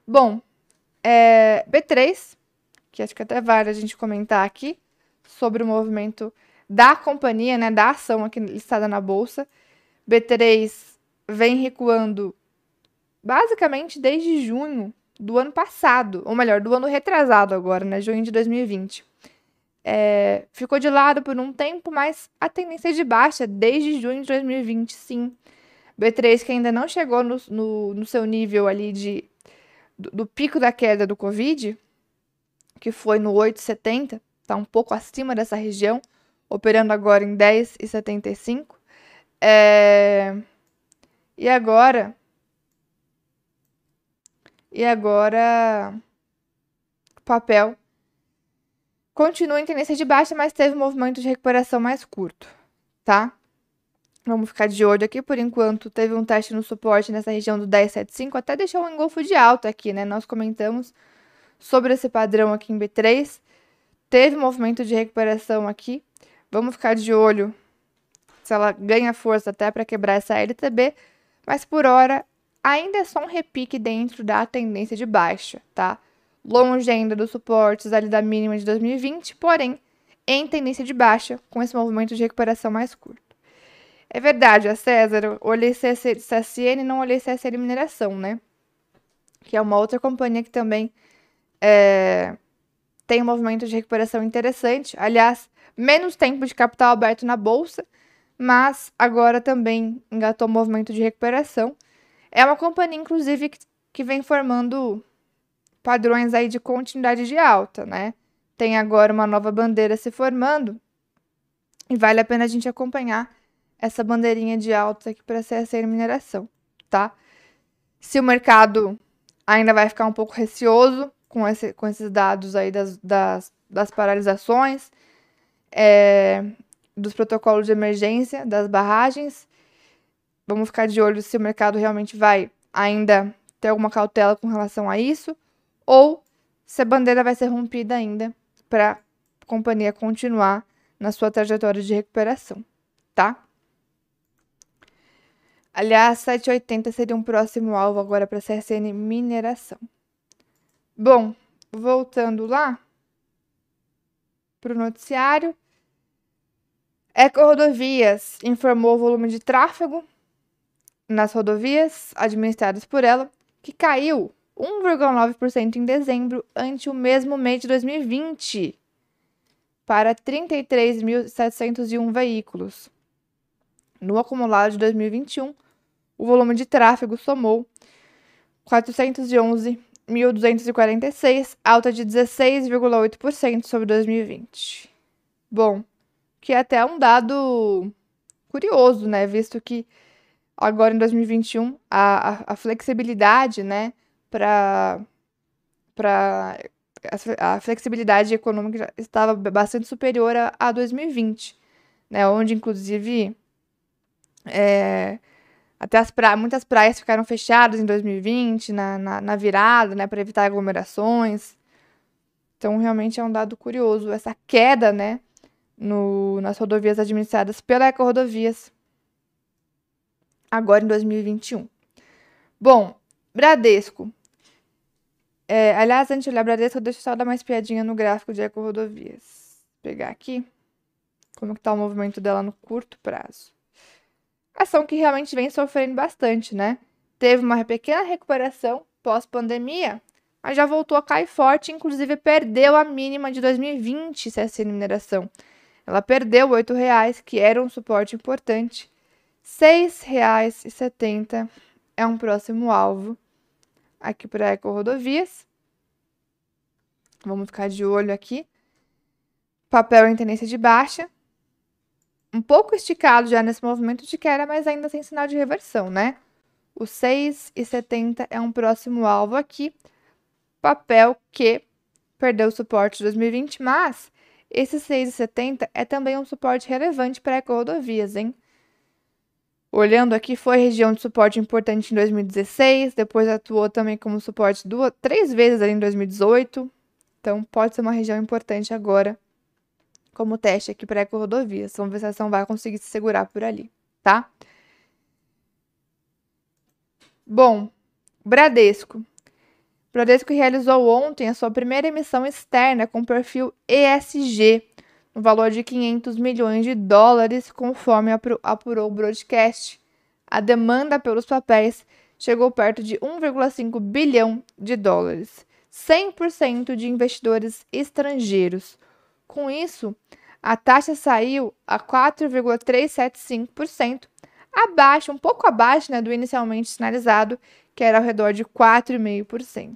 Bom, é, B3, que acho que até vale a gente comentar aqui, sobre o movimento da companhia, né, da ação aqui listada na bolsa. B3 vem recuando basicamente desde junho do ano passado, ou melhor, do ano retrasado agora, né, junho de 2020. É, ficou de lado por um tempo, mas a tendência é de baixa desde junho de 2020, sim. B3 que ainda não chegou no, no, no seu nível ali de do, pico da queda do Covid, que foi no 8,70, está um pouco acima dessa região, operando agora em 10,75. É... E agora. E agora. Papel. Continua em tendência de baixa, mas teve um movimento de recuperação mais curto, tá? Vamos ficar de olho aqui por enquanto. Teve um teste no suporte nessa região do 1075, até deixou um engolfo de alta aqui, né? Nós comentamos sobre esse padrão aqui em B3. Teve movimento de recuperação aqui. Vamos ficar de olho se ela ganha força até para quebrar essa LTB, mas por hora ainda é só um repique dentro da tendência de baixa, tá? Longe ainda dos suportes ali da mínima de 2020, porém em tendência de baixa, com esse movimento de recuperação mais curto. É verdade, a César, olhei CSN e não olhei CSN Mineração, né? Que é uma outra companhia que também é, tem um movimento de recuperação interessante. Aliás, menos tempo de capital aberto na bolsa, mas agora também engatou um movimento de recuperação. É uma companhia, inclusive, que, que vem formando padrões aí de continuidade de alta, né? Tem agora uma nova bandeira se formando e vale a pena a gente acompanhar essa bandeirinha de alta aqui para CSN Mineração, tá? Se o mercado ainda vai ficar um pouco receoso com, esse, com esses dados aí das, das, das paralisações, é, dos protocolos de emergência, das barragens, vamos ficar de olho se o mercado realmente vai ainda ter alguma cautela com relação a isso, ou se a bandeira vai ser rompida ainda para a companhia continuar na sua trajetória de recuperação, tá? Aliás, 780 seria um próximo alvo agora para a CSN Mineração. Bom, voltando lá para o noticiário. Eco Rodovias informou o volume de tráfego nas rodovias administradas por ela, que caiu 1,9% em dezembro ante o mesmo mês de 2020, para 33.701 veículos. No acumulado de 2021, o volume de tráfego somou 411.246, alta de 16,8% sobre 2020. Bom, que é até um dado curioso, né? Visto que agora em 2021 a, a, a flexibilidade, né, para para a flexibilidade econômica estava bastante superior a, a 2020, né, onde inclusive é, até as pra... muitas praias ficaram fechadas em 2020, na, na, na virada, né, para evitar aglomerações. Então, realmente é um dado curioso essa queda, né, no, nas rodovias administradas pela Eco Rodovias, agora em 2021. Bom, Bradesco. É, aliás, antes de olhar Bradesco, deixa eu só dar uma espiadinha no gráfico de Eco Rodovias. Vou pegar aqui como está o movimento dela no curto prazo ação que realmente vem sofrendo bastante, né? Teve uma pequena recuperação pós-pandemia, mas já voltou a cair forte, inclusive perdeu a mínima de 2020 CSN Mineração. Ela perdeu R$ 8,00, que era um suporte importante. R$ 6,70 é um próximo alvo aqui para a Eco Rodovias. Vamos ficar de olho aqui. Papel em tendência de baixa um pouco esticado já nesse movimento de queda, mas ainda sem sinal de reversão, né? O 6,70 é um próximo alvo aqui. Papel que perdeu o suporte de 2020, mas esse 6,70 é também um suporte relevante para eco-rodovias, hein? Olhando aqui, foi região de suporte importante em 2016, depois atuou também como suporte duas, três vezes ali em 2018. Então, pode ser uma região importante agora como teste aqui para eco-rodovias. Vamos ver se a ação vai conseguir se segurar por ali, tá? Bom, Bradesco. Bradesco realizou ontem a sua primeira emissão externa com perfil ESG, no valor de 500 milhões de dólares, conforme apurou o broadcast. A demanda pelos papéis chegou perto de 1,5 bilhão de dólares, 100% de investidores estrangeiros. Com isso, a taxa saiu a 4,375%, abaixo, um pouco abaixo né, do inicialmente sinalizado, que era ao redor de 4,5%.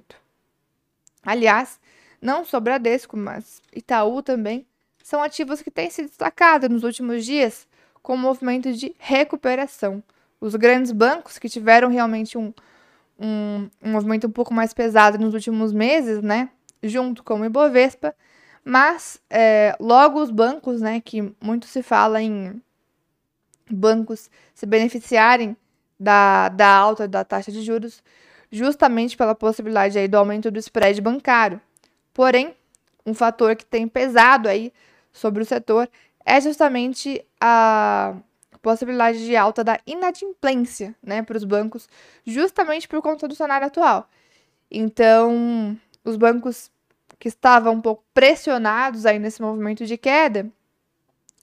Aliás, não só Bradesco, mas Itaú também, são ativos que têm se destacado nos últimos dias com um movimento de recuperação. Os grandes bancos que tiveram realmente um, um, um movimento um pouco mais pesado nos últimos meses, né? Junto com o Ibovespa, mas é, logo os bancos, né? Que muito se fala em bancos se beneficiarem da, da alta da taxa de juros, justamente pela possibilidade aí do aumento do spread bancário. Porém, um fator que tem pesado aí sobre o setor é justamente a possibilidade de alta da inadimplência, né, para os bancos, justamente por conta do cenário atual. Então, os bancos que estavam um pouco pressionados aí nesse movimento de queda,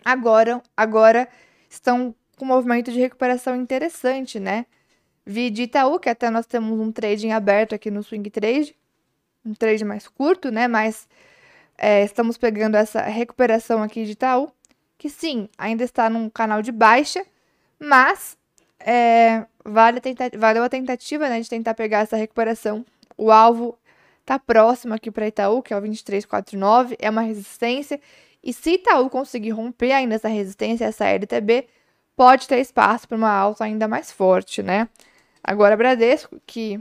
agora, agora estão com um movimento de recuperação interessante, né? Vi de Itaú, que até nós temos um trading aberto aqui no Swing Trade, um trade mais curto, né? Mas é, estamos pegando essa recuperação aqui de Itaú, que sim, ainda está num canal de baixa, mas é, vale a valeu a tentativa né, de tentar pegar essa recuperação. O alvo está próximo aqui para Itaú, que é o 2349, é uma resistência. E se Itaú conseguir romper ainda essa resistência, essa LTB, pode ter espaço para uma alta ainda mais forte, né? Agora, Bradesco, que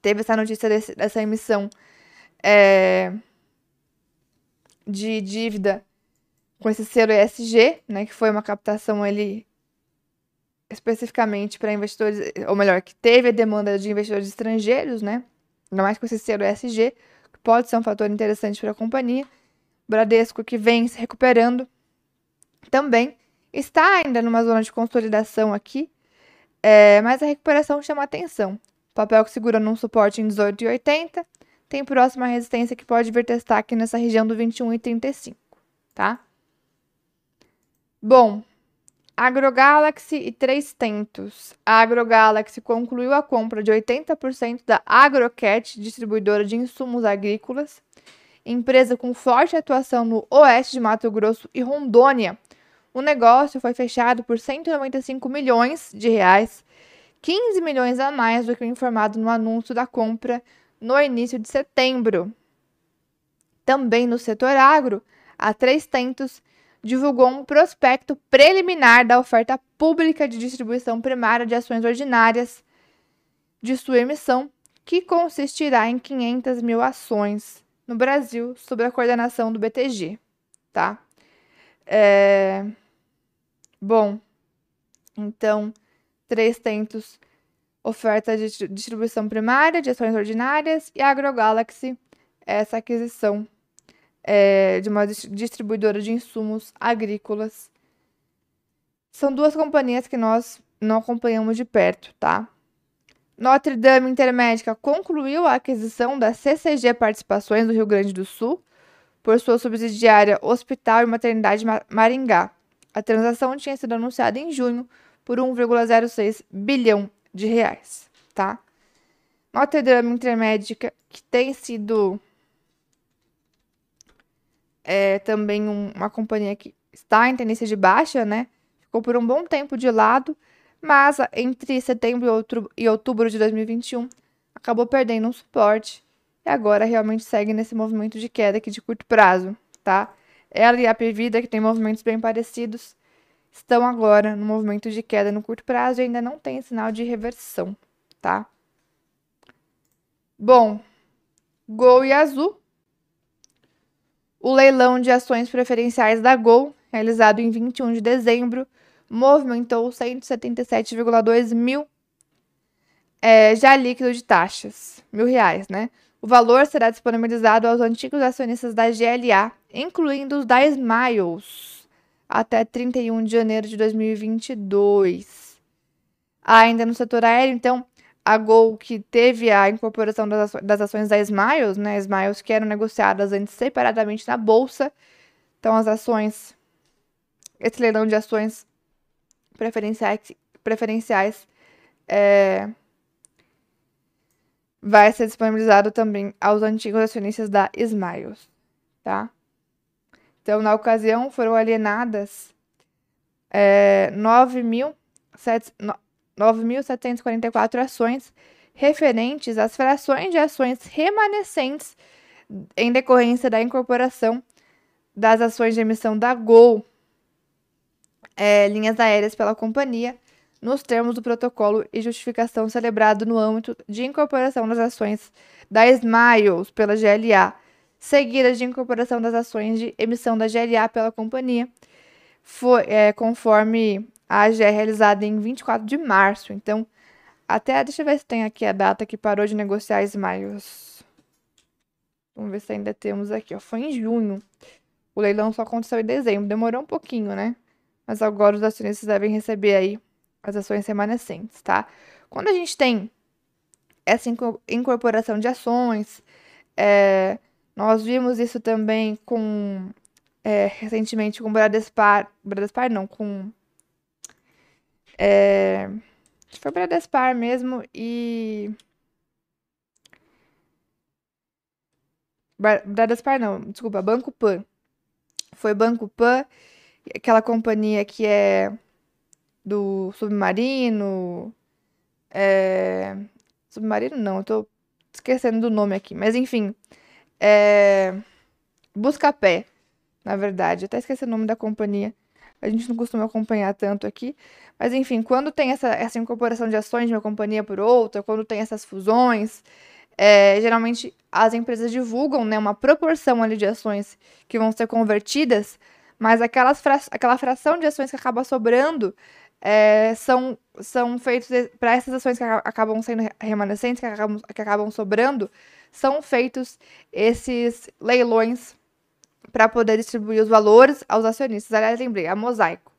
teve essa notícia desse, dessa emissão é, de dívida com esse selo ESG, né, que foi uma captação ali especificamente para investidores, ou melhor, que teve a demanda de investidores estrangeiros, né? Ainda mais com esse selo ESG, que pode ser um fator interessante para a companhia. Bradesco que vem se recuperando também está ainda numa zona de consolidação aqui, é, mas a recuperação chama atenção. O papel que segura num suporte em 18,80 tem próxima resistência que pode vir testar aqui nessa região do 21,35, tá? Bom, AgroGalaxy e Três Tentos. A AgroGalaxy concluiu a compra de 80% da AgroCat, distribuidora de insumos agrícolas, empresa com forte atuação no oeste de Mato Grosso e Rondônia. O negócio foi fechado por 195 milhões de reais, 15 milhões a mais do que o informado no anúncio da compra no início de setembro. Também no setor agro, a Três Tentos divulgou um prospecto preliminar da oferta pública de distribuição primária de ações ordinárias de sua emissão, que consistirá em 500 mil ações no Brasil, sob a coordenação do BTG, tá? É... Bom, então, Três Tentos oferta de distribuição primária de ações ordinárias e a AgroGalaxy, essa aquisição é, de uma distribuidora de insumos agrícolas. São duas companhias que nós não acompanhamos de perto, tá? Notre Dame Intermédica concluiu a aquisição da CCG Participações do Rio Grande do Sul por sua subsidiária Hospital e Maternidade Maringá. A transação tinha sido anunciada em junho por 1,06 bilhão de reais, tá? Notre Dame Intermédica, que tem sido é, também um, uma companhia que está em tendência de baixa, né? Ficou por um bom tempo de lado, mas entre setembro e outubro, e outubro de 2021 acabou perdendo um suporte e agora realmente segue nesse movimento de queda aqui de curto prazo, tá? Ela e a Pevida, que tem movimentos bem parecidos, estão agora no movimento de queda no curto prazo e ainda não tem sinal de reversão, tá? Bom, Gol e Azul. O leilão de ações preferenciais da Gol, realizado em 21 de dezembro, movimentou 177,2 mil é, já líquido de taxas, mil reais, né? O valor será disponibilizado aos antigos acionistas da GLA, incluindo os da Smiles até 31 de janeiro de 2022. Ainda no setor aéreo, então, a Gol, que teve a incorporação das, ações, da Smiles, né? Smiles que eram negociadas antes separadamente na bolsa. Então, as ações, esse leilão de ações preferenciais, preferenciais é, vai ser disponibilizado também aos antigos acionistas da Smiles, tá? Então, na ocasião, foram alienadas é, 9.744 ações referentes às frações de ações remanescentes em decorrência da incorporação das ações de emissão da Gol é, linhas aéreas pela companhia, nos termos do protocolo e justificação celebrado no âmbito de incorporação das ações da Smiles pela GLA, seguida de incorporação das ações de emissão da GLA pela companhia, foi, é, conforme a AGE realizada em 24 de março. Então, até, deixa eu ver se tem aqui a data que parou de negociar Smiles. Vamos ver se ainda temos aqui, ó. Foi em junho. O leilão só aconteceu em dezembro, demorou um pouquinho, né? Mas agora os acionistas devem receber aí as ações remanescentes, tá? Quando a gente tem essa incorporação de ações, é, nós vimos isso também com é, recentemente com Bradespar, Bradespar não, com é, foi Bradespar mesmo e Bradespar não, desculpa, Banco Pan. Foi Banco Pan, aquela companhia que é do submarino. É... Submarino não, eu tô esquecendo do nome aqui, mas enfim. É... Buscapé, na verdade. Eu até esqueci o nome da companhia. A gente não costuma acompanhar tanto aqui. Mas enfim, quando tem essa, essa incorporação de ações de uma companhia por outra, quando tem essas fusões, é, geralmente as empresas divulgam né, uma proporção ali de ações que vão ser convertidas, mas aquelas fra aquela fração de ações que acaba sobrando é, são, são feitos para essas ações que acabam sendo remanescentes, que acabam, que acabam sobrando, são feitos esses leilões para poder distribuir os valores aos acionistas. Aliás, lembrei, a Mosaico.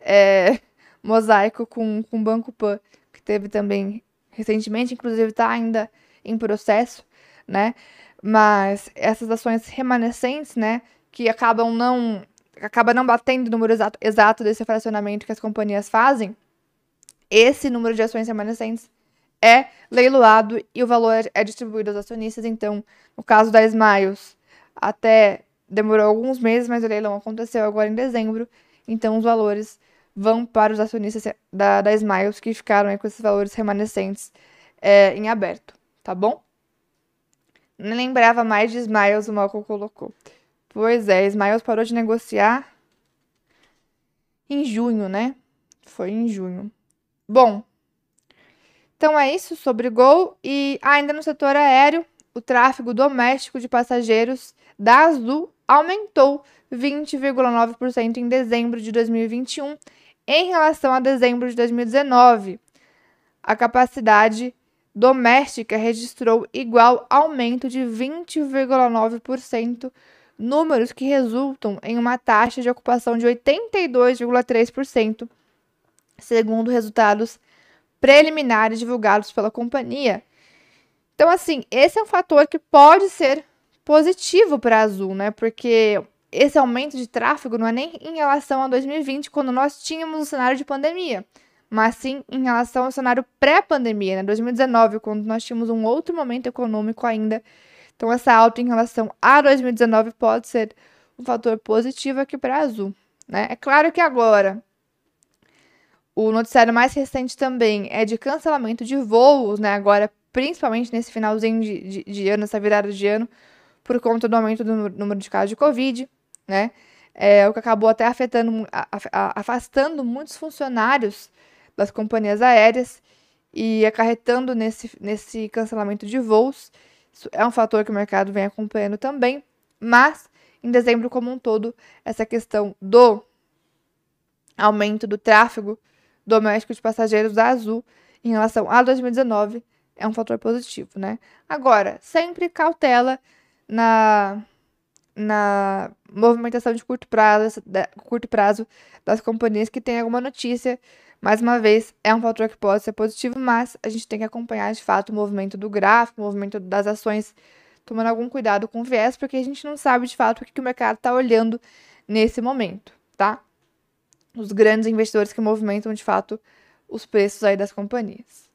É, (laughs) Mosaico com, com Banco Pan, que teve também recentemente, inclusive está ainda em processo, né? Mas essas ações remanescentes, né, que acabam não acaba não batendo o número exato, exato desse fracionamento que as companhias fazem, esse número de ações remanescentes é leiloado e o valor é, é distribuído aos acionistas. Então, no caso da Smiles, até demorou alguns meses, mas o leilão aconteceu agora em dezembro. Então, os valores vão para os acionistas da, da Smiles que ficaram com esses valores remanescentes é, em aberto, tá bom? Não lembrava mais de Smiles, o Malcolm colocou. Pois é, Smiles parou de negociar em junho, né? Foi em junho. Bom, então é isso sobre Gol. E ainda no setor aéreo, o tráfego doméstico de passageiros da Azul aumentou 20,9% em dezembro de 2021 em relação a dezembro de 2019. A capacidade doméstica registrou igual aumento de 20,9% números que resultam em uma taxa de ocupação de 82,3%, segundo resultados preliminares divulgados pela companhia. Então, assim, esse é um fator que pode ser positivo para Azul, né? Porque esse aumento de tráfego não é nem em relação a 2020, quando nós tínhamos um cenário de pandemia, mas sim em relação ao cenário pré-pandemia, né? 2019, quando nós tínhamos um outro momento econômico ainda então, essa alta em relação a 2019 pode ser um fator positivo aqui para Azul. Né? É claro que agora o noticiário mais recente também é de cancelamento de voos, né? Agora, principalmente nesse finalzinho de, de, de ano, essa virada de ano, por conta do aumento do número de casos de Covid, né? É, o que acabou até afetando, afastando muitos funcionários das companhias aéreas e acarretando nesse, nesse cancelamento de voos. Isso é um fator que o mercado vem acompanhando também, mas em dezembro como um todo, essa questão do aumento do tráfego doméstico de passageiros da Azul em relação a 2019 é um fator positivo, né? Agora, sempre cautela na, na movimentação de curto prazo, curto prazo das companhias que têm alguma notícia mais uma vez, é um fator que pode ser positivo, mas a gente tem que acompanhar de fato o movimento do gráfico, o movimento das ações, tomando algum cuidado com o viés, porque a gente não sabe de fato o que, o mercado está olhando nesse momento, tá? Os grandes investidores que movimentam de fato os preços aí das companhias.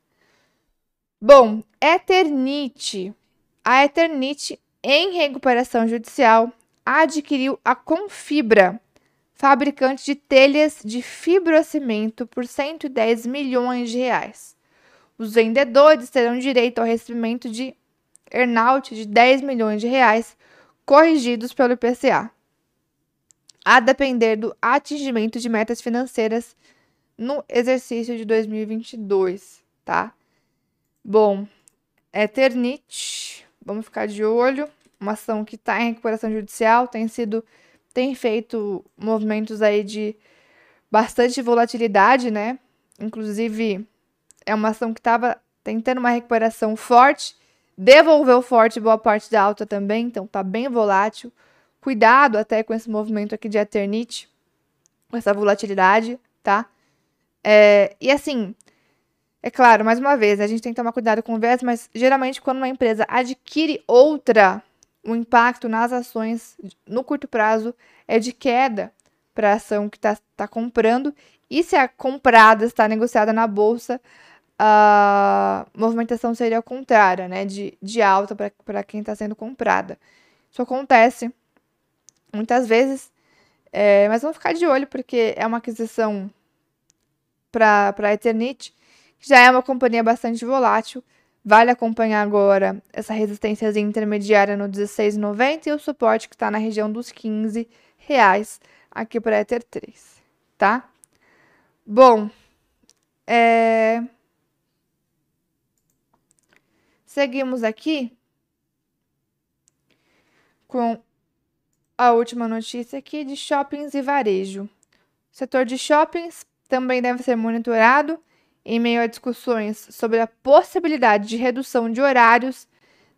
Bom, Eternit. A Eternit, em recuperação judicial, adquiriu a Confibra, fabricante de telhas de fibrocimento por 110 milhões de reais. Os vendedores terão direito ao recebimento de earnout de 10 milhões de reais, corrigidos pelo IPCA. a depender do atingimento de metas financeiras no exercício de 2022, tá? Bom, Eternit, vamos ficar de olho. Uma ação que está em recuperação judicial, tem sido, tem feito movimentos aí de bastante volatilidade, né? Inclusive, é uma ação que estava tentando uma recuperação forte, devolveu forte boa parte da alta também, então tá bem volátil. Cuidado até com esse movimento aqui de Eternit, com essa volatilidade, tá? É, e assim, é claro, mais uma vez, a gente tem que tomar cuidado com o viés, mas geralmente quando uma empresa adquire outra, o impacto nas ações no curto prazo é de queda para a ação que está tá comprando. E se a comprada está negociada na bolsa, a movimentação seria contrária, né? De, de alta para quem está sendo comprada. Isso acontece muitas vezes, é, mas vamos ficar de olho porque é uma aquisição para a Eternit já é uma companhia bastante volátil. Vale acompanhar agora essa resistência intermediária no 16,90 e o suporte que está na região dos 15 reais aqui para Ether 3, tá? Bom, é... seguimos aqui com a última notícia aqui de shoppings e varejo. O setor de shoppings também deve ser monitorado em meio a discussões sobre a possibilidade de redução de horários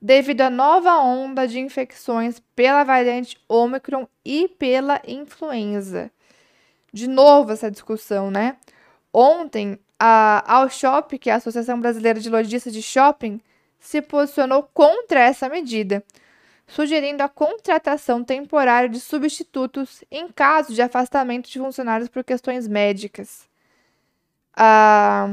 devido à nova onda de infecções pela variante Omicron e pela influenza. De novo essa discussão, né? Ontem, a Alshop, que é a Associação Brasileira de Lojistas de Shopping, se posicionou contra essa medida, sugerindo a contratação temporária de substitutos em caso de afastamento de funcionários por questões médicas. A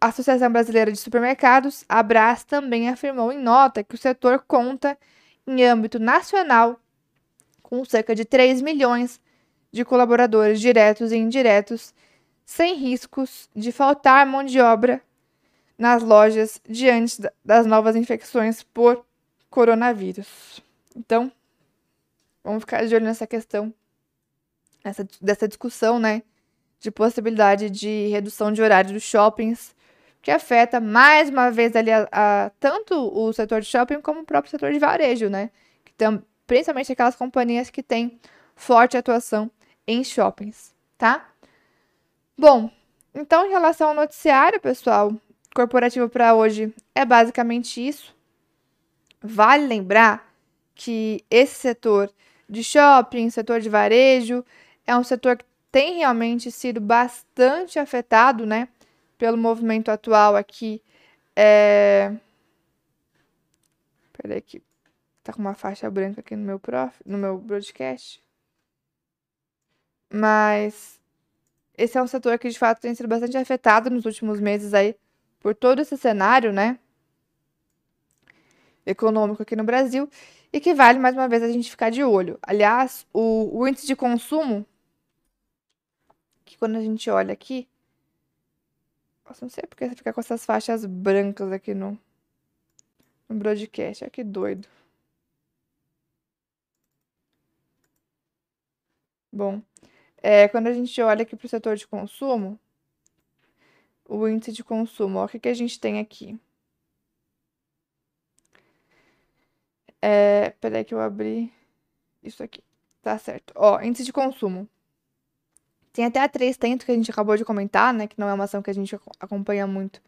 Associação Brasileira de Supermercados, a Abras, também afirmou em nota que o setor conta, em âmbito nacional, com cerca de 3 milhões de colaboradores diretos e indiretos, sem riscos de faltar mão de obra nas lojas diante das novas infecções por coronavírus. Então, vamos ficar de olho nessa questão, dessa discussão, né? De possibilidade de redução de horário dos shoppings, que afeta mais uma vez ali a, a, tanto o setor de shopping como o próprio setor de varejo, né? Que tam, principalmente aquelas companhias que têm forte atuação em shoppings, tá? Bom, então em relação ao noticiário, pessoal, corporativo para hoje é basicamente isso. Vale lembrar que esse setor de shopping, setor de varejo, é um setor que tem realmente sido bastante afetado, né, pelo movimento atual aqui. É... Peraí que tá com uma faixa branca aqui no meu prof, no meu broadcast. Mas esse é um setor que de fato tem sido bastante afetado nos últimos meses aí por todo esse cenário, né, econômico aqui no Brasil e que vale mais uma vez a gente ficar de olho. Aliás, o, o índice de consumo que quando a gente olha aqui. Nossa, não sei porque fica com essas faixas brancas aqui no, no broadcast. Olha que doido. Bom, é, quando a gente olha aqui para o setor de consumo, o índice de consumo, ó, o que, que a gente tem aqui? É, peraí que eu abri isso aqui. Tá certo. Ó, índice de consumo. Tem até a 3 Tento, que a gente acabou de comentar, né? Que não é uma ação que a gente acompanha muito.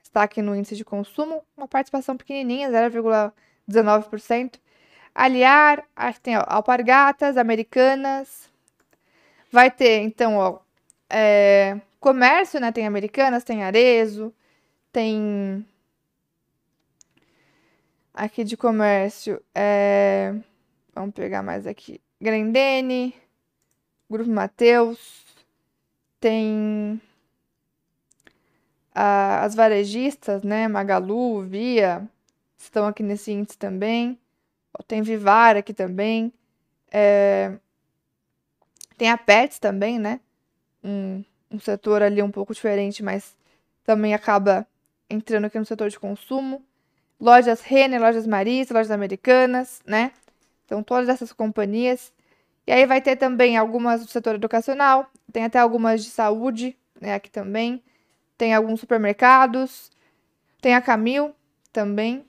Está aqui no índice de consumo, uma participação pequenininha, 0,19%. Aliar, aqui tem ó, alpargatas, americanas. Vai ter, então, ó, é, comércio, né? Tem americanas, tem arezo, tem aqui de comércio, é... vamos pegar mais aqui, Grendene, Grupo Mateus, tem a, as varejistas, né? Magalu, Via, estão aqui nesse índice também. Tem Vivar aqui também. É, tem a Pets também, né? Um, um setor ali um pouco diferente, mas também acaba entrando aqui no setor de consumo. Lojas Renner, lojas Marisa, lojas americanas, né? Então, todas essas companhias E aí vai ter também algumas do setor educacional, tem até algumas de saúde, né, aqui também. Tem alguns supermercados, tem a Camil também.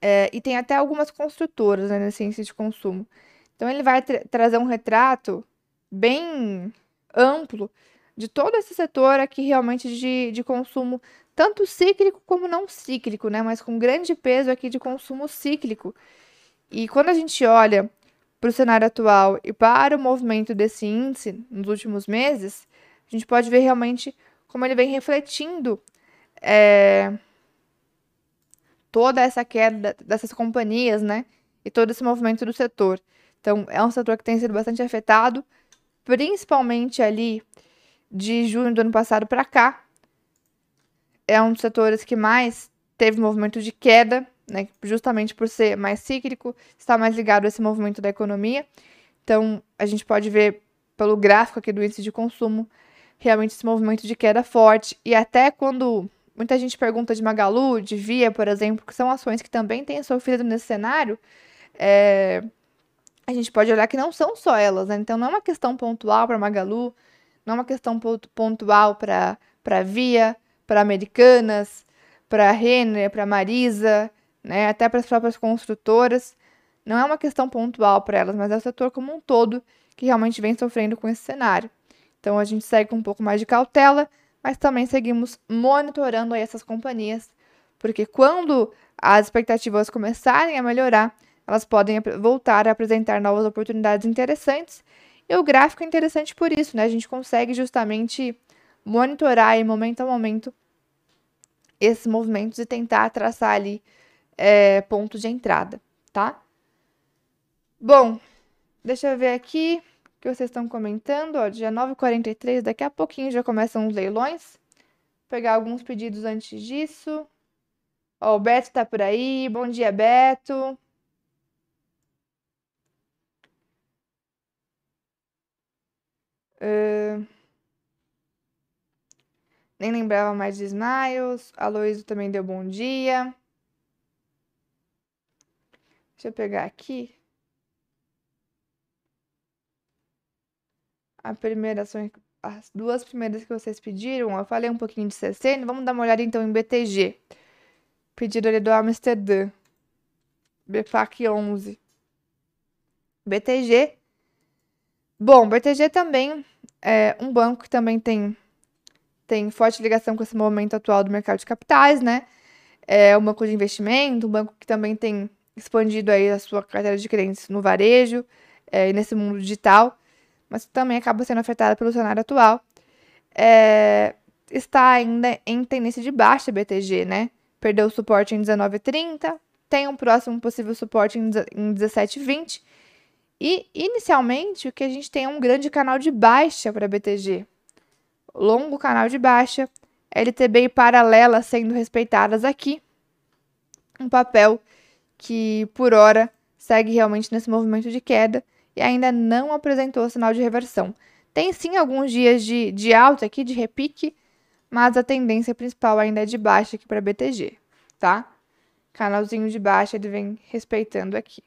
É, e tem até algumas construtoras né, na ciência de consumo. Então ele vai tra trazer um retrato bem amplo de todo esse setor aqui realmente de, de consumo, tanto cíclico como não cíclico, né? Mas com grande peso aqui de consumo cíclico. E quando a gente olha para o cenário atual e para o movimento desse índice nos últimos meses, a gente pode ver realmente como ele vem refletindo é, toda essa queda dessas companhias, né? E todo esse movimento do setor. Então, é um setor que tem sido bastante afetado, principalmente ali de junho do ano passado para cá. É um dos setores que mais teve movimento de queda, né, justamente por ser mais cíclico, está mais ligado a esse movimento da economia. Então, a gente pode ver pelo gráfico aqui do índice de consumo, realmente esse movimento de queda forte. E até quando muita gente pergunta de Magalu, de Via, por exemplo, que são ações que também têm sofrido nesse cenário, é... a gente pode olhar que não são só elas, né? Então, não é uma questão pontual para Magalu, não é uma questão pontual para Via, para Americanas, para Renner, para Marisa, né, até para as próprias construtoras. Não é uma questão pontual para elas, mas é o setor como um todo que realmente vem sofrendo com esse cenário. Então a gente segue com um pouco mais de cautela, mas também seguimos monitorando aí essas companhias, porque quando as expectativas começarem a melhorar, elas podem voltar a apresentar novas oportunidades interessantes e o gráfico é interessante por isso, né? A gente consegue justamente monitorar em momento a momento esses movimentos e tentar traçar ali é, pontos de entrada, tá? Bom, deixa eu ver aqui o que vocês estão comentando. Ó, dia 9h43, daqui a pouquinho já começam os leilões. Vou pegar alguns pedidos antes disso. Ó, o Beto tá por aí. Bom dia, Beto. Uh, nem lembrava mais de Smiles. A Loísa também deu bom dia. Deixa eu pegar aqui. A primeira as duas primeiras que vocês pediram, eu falei um pouquinho de CCN. Vamos dar uma olhada então em BTG. Pedido ali do Amsterdã. BFAC 11. BTG Bom, BTG também é um banco que também tem, tem forte ligação com esse momento atual do mercado de capitais, né? É um banco de investimento, um banco que também tem expandido aí a sua carteira de clientes no varejo é, e nesse mundo digital, mas também acaba sendo afetada pelo cenário atual. É, está ainda em tendência de baixa BTG, né? Perdeu o suporte em 19,30, tem um próximo possível suporte em 17,20 e, inicialmente, o que a gente tem é um grande canal de baixa para BTG. Longo canal de baixa, LTB e paralela sendo respeitadas aqui. Um papel que, por hora, segue realmente nesse movimento de queda e ainda não apresentou sinal de reversão. Tem sim alguns dias de, de alta aqui, de repique, mas a tendência principal ainda é de baixa aqui para BTG, tá? Canalzinho de baixa ele vem respeitando aqui.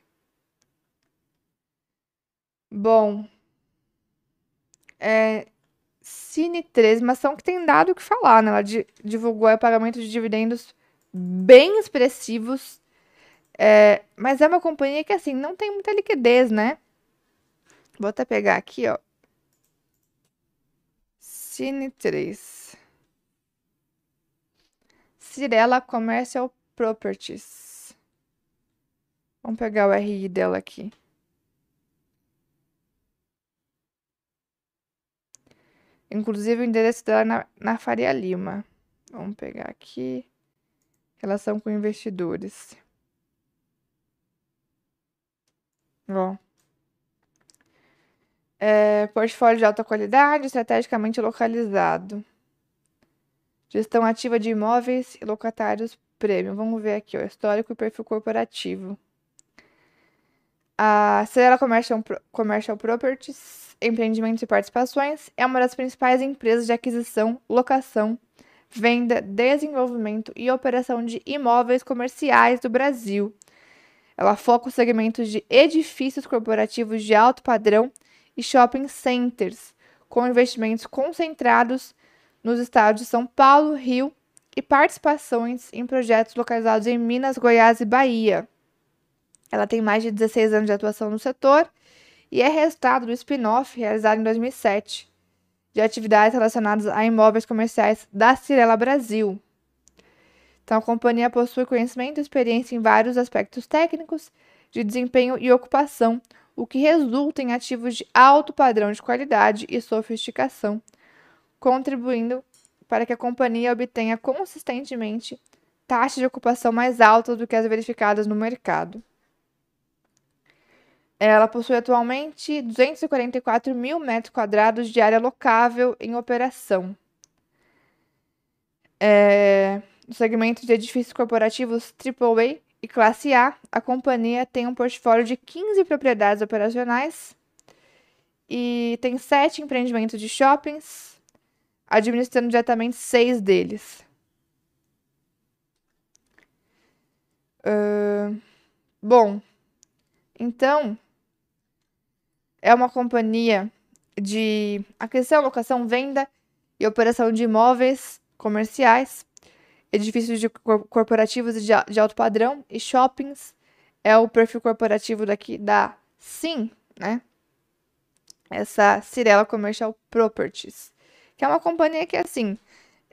Bom, é, Cine 13, uma ação que tem dado o que falar, né? Ela divulgou o pagamento de dividendos bem expressivos, é, mas é uma companhia que, assim, não tem muita liquidez, né? Vou até pegar aqui, ó. Cine 3. Cirela Commercial Properties. Vamos pegar o RI dela aqui. Inclusive o endereço dela é na, na Faria Lima. Vamos pegar aqui. Relação com investidores. Ó. É, portfólio de alta qualidade, estrategicamente localizado. Gestão ativa de imóveis e locatários prêmio. Vamos ver aqui, ó, histórico e perfil corporativo. A Celera Commercial, Commercial Properties Empreendimentos e Participações é uma das principais empresas de aquisição, locação, venda, desenvolvimento e operação de imóveis comerciais do Brasil. Ela foca os segmentos de edifícios corporativos de alto padrão e shopping centers, com investimentos concentrados nos estados de São Paulo, Rio e participações em projetos localizados em Minas, Goiás e Bahia. Ela tem mais de 16 anos de atuação no setor e é resultado do spin-off realizado em 2007 de atividades relacionadas a imóveis comerciais da Cirela Brasil. Então, a companhia possui conhecimento e experiência em vários aspectos técnicos, de desempenho e ocupação, o que resulta em ativos de alto padrão de qualidade e sofisticação, contribuindo para que a companhia obtenha consistentemente taxas de ocupação mais altas do que as verificadas no mercado. Ela possui atualmente 244 mil metros quadrados de área locável em operação. É, no segmento de edifícios corporativos AAA e classe A, a companhia tem um portfólio de 15 propriedades operacionais e tem sete empreendimentos de shoppings, administrando diretamente seis deles. Uh, bom, então é uma companhia de aquisição, locação, venda e operação de imóveis comerciais, edifícios de corporativos de, de alto padrão e shoppings. É o perfil corporativo daqui da Sim, né? Essa Cirela Commercial Properties que é uma companhia que, assim,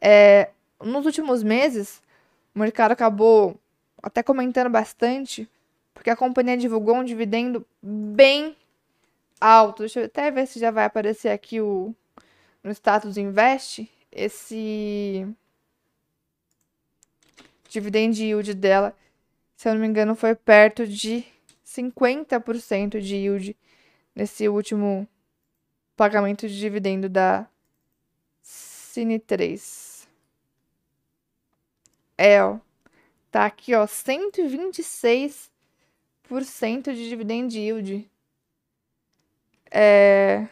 é, nos últimos meses, o mercado acabou até comentando bastante, porque a companhia divulgou um dividendo bem alto. Deixa eu até ver se já vai aparecer aqui o, no status invest, esse dividend yield dela, se eu não me engano, foi perto de 50% de yield nesse último pagamento de dividendo da Cine 3. É, ó. Tá aqui, ó, 126% de dividend yield. É...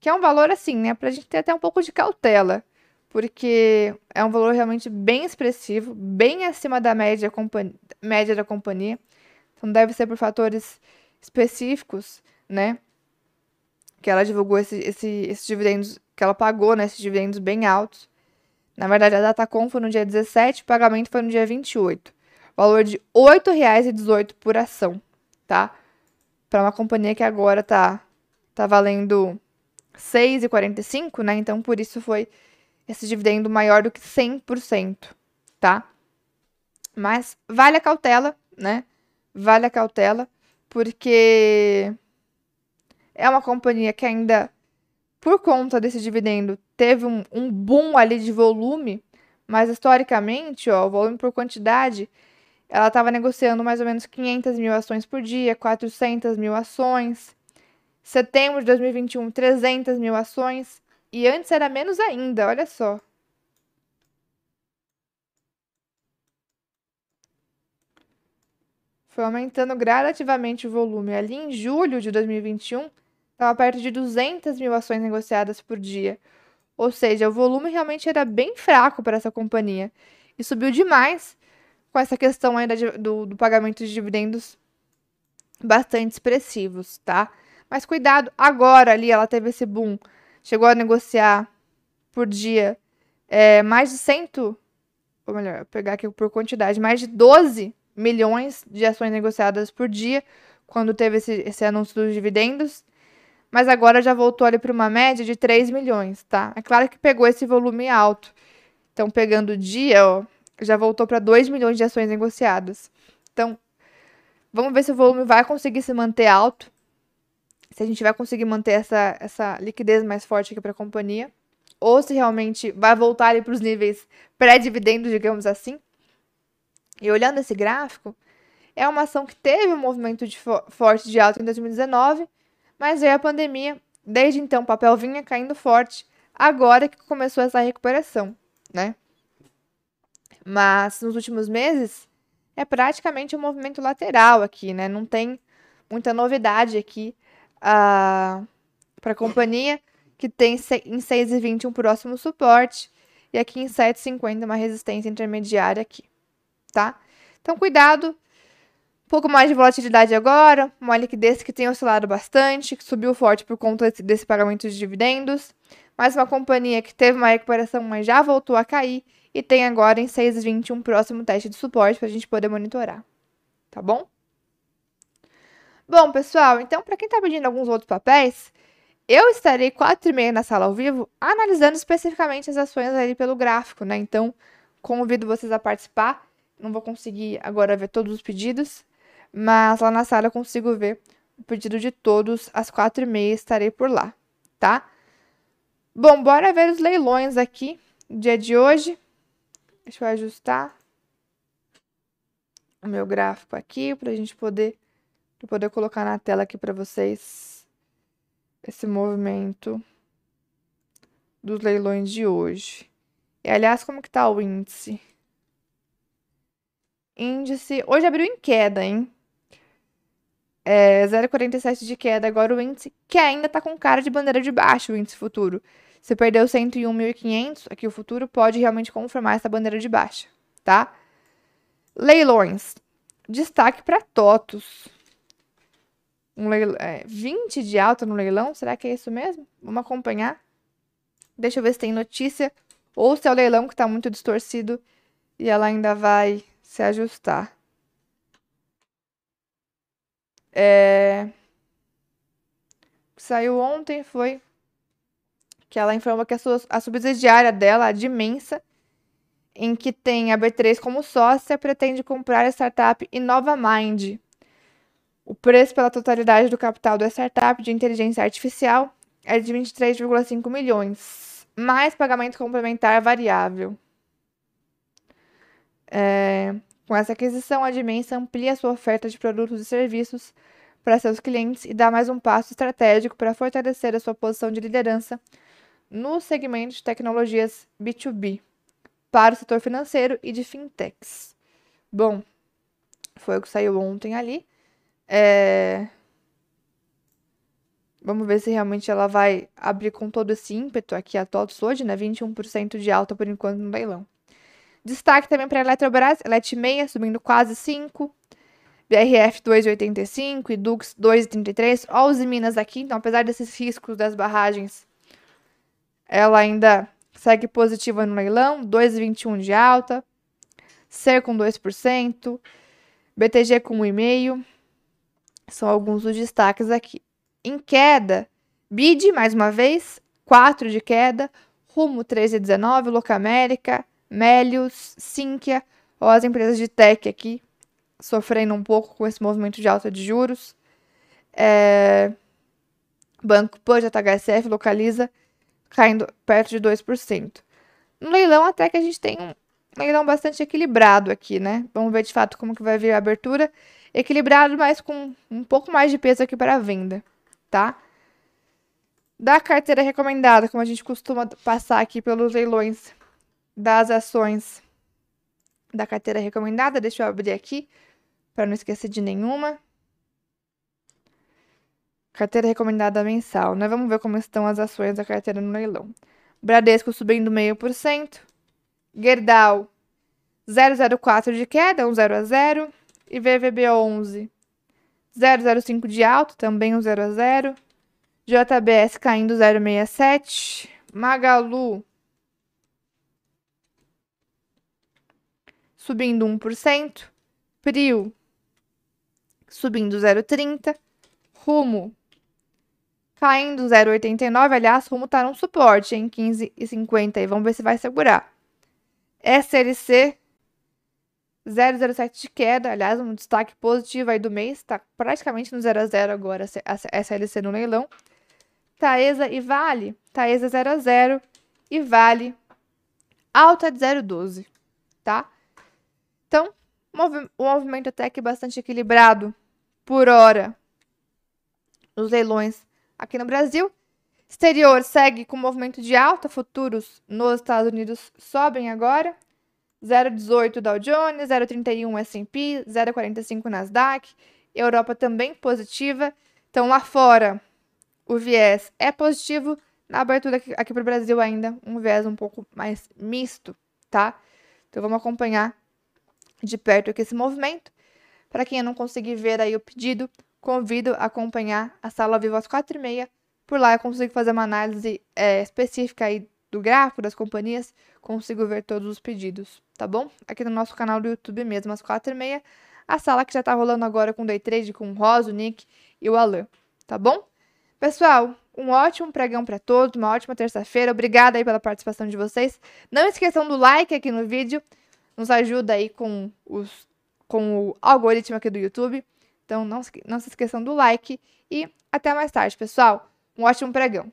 Que é um valor assim, né? Pra gente ter até um pouco de cautela. Porque é um valor realmente bem expressivo, bem acima da média, média da companhia. Então deve ser por fatores específicos, né? Que ela divulgou esse, esse, esses dividendos que ela pagou, né, esses dividendos bem altos. Na verdade, a Datacom foi no dia 17, o pagamento foi no dia 28. Valor de R$ 8,18 por ação, tá? Para uma companhia que agora tá, tá valendo R$ 6,45, né? Então, por isso foi esse dividendo maior do que 100%, tá? Mas vale a cautela, né? Vale a cautela, porque é uma companhia que ainda por conta desse dividendo, teve um, um boom ali de volume, mas historicamente, ó, o volume por quantidade, ela estava negociando mais ou menos 500 mil ações por dia, 400 mil ações. Setembro de 2021, 300 mil ações. E antes era menos ainda, olha só. Foi aumentando gradativamente o volume. Ali em julho de 2021, estava perto de 200 mil ações negociadas por dia. Ou seja, o volume realmente era bem fraco para essa companhia. E subiu demais com essa questão ainda do, do pagamento de dividendos bastante expressivos, tá? Mas cuidado, agora ali ela teve esse boom. Chegou a negociar por dia é, mais de 100, ou melhor, vou pegar aqui por quantidade, mais de 12 milhões de ações negociadas por dia, quando teve esse, esse anúncio dos dividendos mas agora já voltou ali para uma média de 3 milhões, tá? É claro que pegou esse volume alto. Então, pegando o dia, ó, já voltou para 2 milhões de ações negociadas. Então, vamos ver se o volume vai conseguir se manter alto. Se a gente vai conseguir manter essa, essa liquidez mais forte aqui para a companhia. Ou se realmente vai voltar ali para os níveis pré-dividendo, digamos assim. E olhando esse gráfico, é uma ação que teve um movimento de fo forte de alta em 2019 mas veio a pandemia, desde então o papel vinha caindo forte, agora que começou essa recuperação, né? Mas nos últimos meses é praticamente um movimento lateral aqui, né? Não tem muita novidade aqui ah, para a companhia, que tem em 6,20 um próximo suporte e aqui em 7,50 uma resistência intermediária aqui, tá? Então cuidado pouco mais de volatilidade agora, uma liquidez que tem oscilado bastante, que subiu forte por conta desse, pagamento de dividendos, mas uma companhia que teve uma recuperação, mas já voltou a cair e tem agora em 6,20 um próximo teste de suporte para a gente poder monitorar. Tá bom? Bom, pessoal, então para quem está pedindo alguns outros papéis, eu estarei 4 e meia na sala ao vivo analisando especificamente as ações ali pelo gráfico, né? Então, convido vocês a participar. Não vou conseguir agora ver todos os pedidos, mas lá na sala eu consigo ver o pedido de todos às 4 e meia estarei por lá, tá? Bom, bora ver os leilões aqui, dia de hoje. Deixa eu ajustar o meu gráfico aqui para a gente poder, pra poder colocar na tela aqui para vocês esse movimento dos leilões de hoje. E aliás, como que tá o índice? Índice, hoje abriu em queda, hein? É 0,47 de queda agora o índice, que ainda tá com cara de bandeira de baixo, o índice futuro. Se perdeu 101.500, aqui o futuro pode realmente confirmar essa bandeira de baixa, tá? Leilões. Destaque para TOTUS. Um leilão, é, 20 de alta no leilão, será que é isso mesmo? Vamos acompanhar. Deixa eu ver se tem notícia ou se é o leilão que está muito distorcido e ela ainda vai se ajustar. É... Saiu ontem foi que ela informa que a, sua, a subsidiária dela, a Dimensa, em que tem a B3 como sócia, pretende comprar a startup InnovaMind. O preço pela totalidade do capital da startup de inteligência artificial é de 23,5 milhões, mais pagamento complementar variável. É, com essa aquisição, a Dimensa amplia sua oferta de produtos e serviços para seus clientes e dá mais um passo estratégico para fortalecer a sua posição de liderança no segmento de tecnologias B2B para o setor financeiro e de fintechs. Bom, foi o que saiu ontem ali. É... Vamos ver se realmente ela vai abrir com todo esse ímpeto aqui a TOTS hoje, né? 21% de alta por enquanto no leilão. Destaque também para a Eletrobras, Elet 6 subindo quase 5. BRF 2,85 e Dux 2,33. Olha os Minas aqui, então apesar desses riscos das barragens ela ainda segue positiva no leilão, 2,21 de alta. Ser com 2%. BTG com 1,5%. São alguns dos destaques aqui. Em queda, BID, mais uma vez, 4 de queda. Rumo 13,19, Locamérica, Melius, Sinqia, ou as empresas de tech aqui, sofrendo um pouco com esse movimento de alta de juros. É... Banco Pan, JHSF, localiza caindo perto de 2%. No leilão, até que a gente tem um leilão bastante equilibrado aqui, né? Vamos ver de fato como que vai vir a abertura. Equilibrado, mas com um pouco mais de peso aqui para a venda, tá? Da carteira recomendada, como a gente costuma passar aqui pelos leilões das ações da carteira recomendada, deixa eu abrir aqui para não esquecer de nenhuma. Carteira recomendada mensal, né? Vamos ver como estão as ações da carteira no leilão. Bradesco subindo 0,5%. Gerdau 004 de queda, um 0 a 0. E VVB11 005 de alto, também um 0 a 0. JBS caindo 0,67. Magalu subindo 1%. Prio subindo 0,30. Rumo caindo 0,89. Aliás, Rumo tá num suporte em 15,50 e vamos ver se vai segurar. SLC 0,07 de queda, aliás, um destaque positivo aí do mês, está praticamente no 0 a 0 agora a SLC no leilão. Taesa e Vale, Taesa 0 a 0 e Vale alta de 0,12, tá? Então, o movimento até que bastante equilibrado por hora. Os leilões aqui no Brasil. Exterior segue com movimento de alta, futuros nos Estados Unidos sobem agora. 0,18 Dow Jones, 0,31 S&P, 0,45 Nasdaq. Europa também positiva. Então lá fora o viés é positivo. Na abertura aqui, para o Brasil ainda um viés um pouco mais misto, tá? Então vamos acompanhar de perto aqui esse movimento. Para quem não conseguir ver aí o pedido, convido a acompanhar a sala ao vivo às 4h30. Por lá eu consigo fazer uma análise é, específica aí do gráfico das companhias, consigo ver todos os pedidos, tá bom? Aqui no nosso canal do YouTube mesmo, às 4h30. A sala que já tá rolando agora com o Day Trade, com o Rosa, o Nick e o Alan, tá bom? Pessoal, um ótimo pregão para todos, uma ótima terça-feira. Obrigada aí pela participação de vocês. Não esqueçam do like aqui no vídeo, nos ajuda aí com, os, com o algoritmo aqui do YouTube. Então não, não se esqueçam do like e até mais tarde, pessoal. Um ótimo pregão.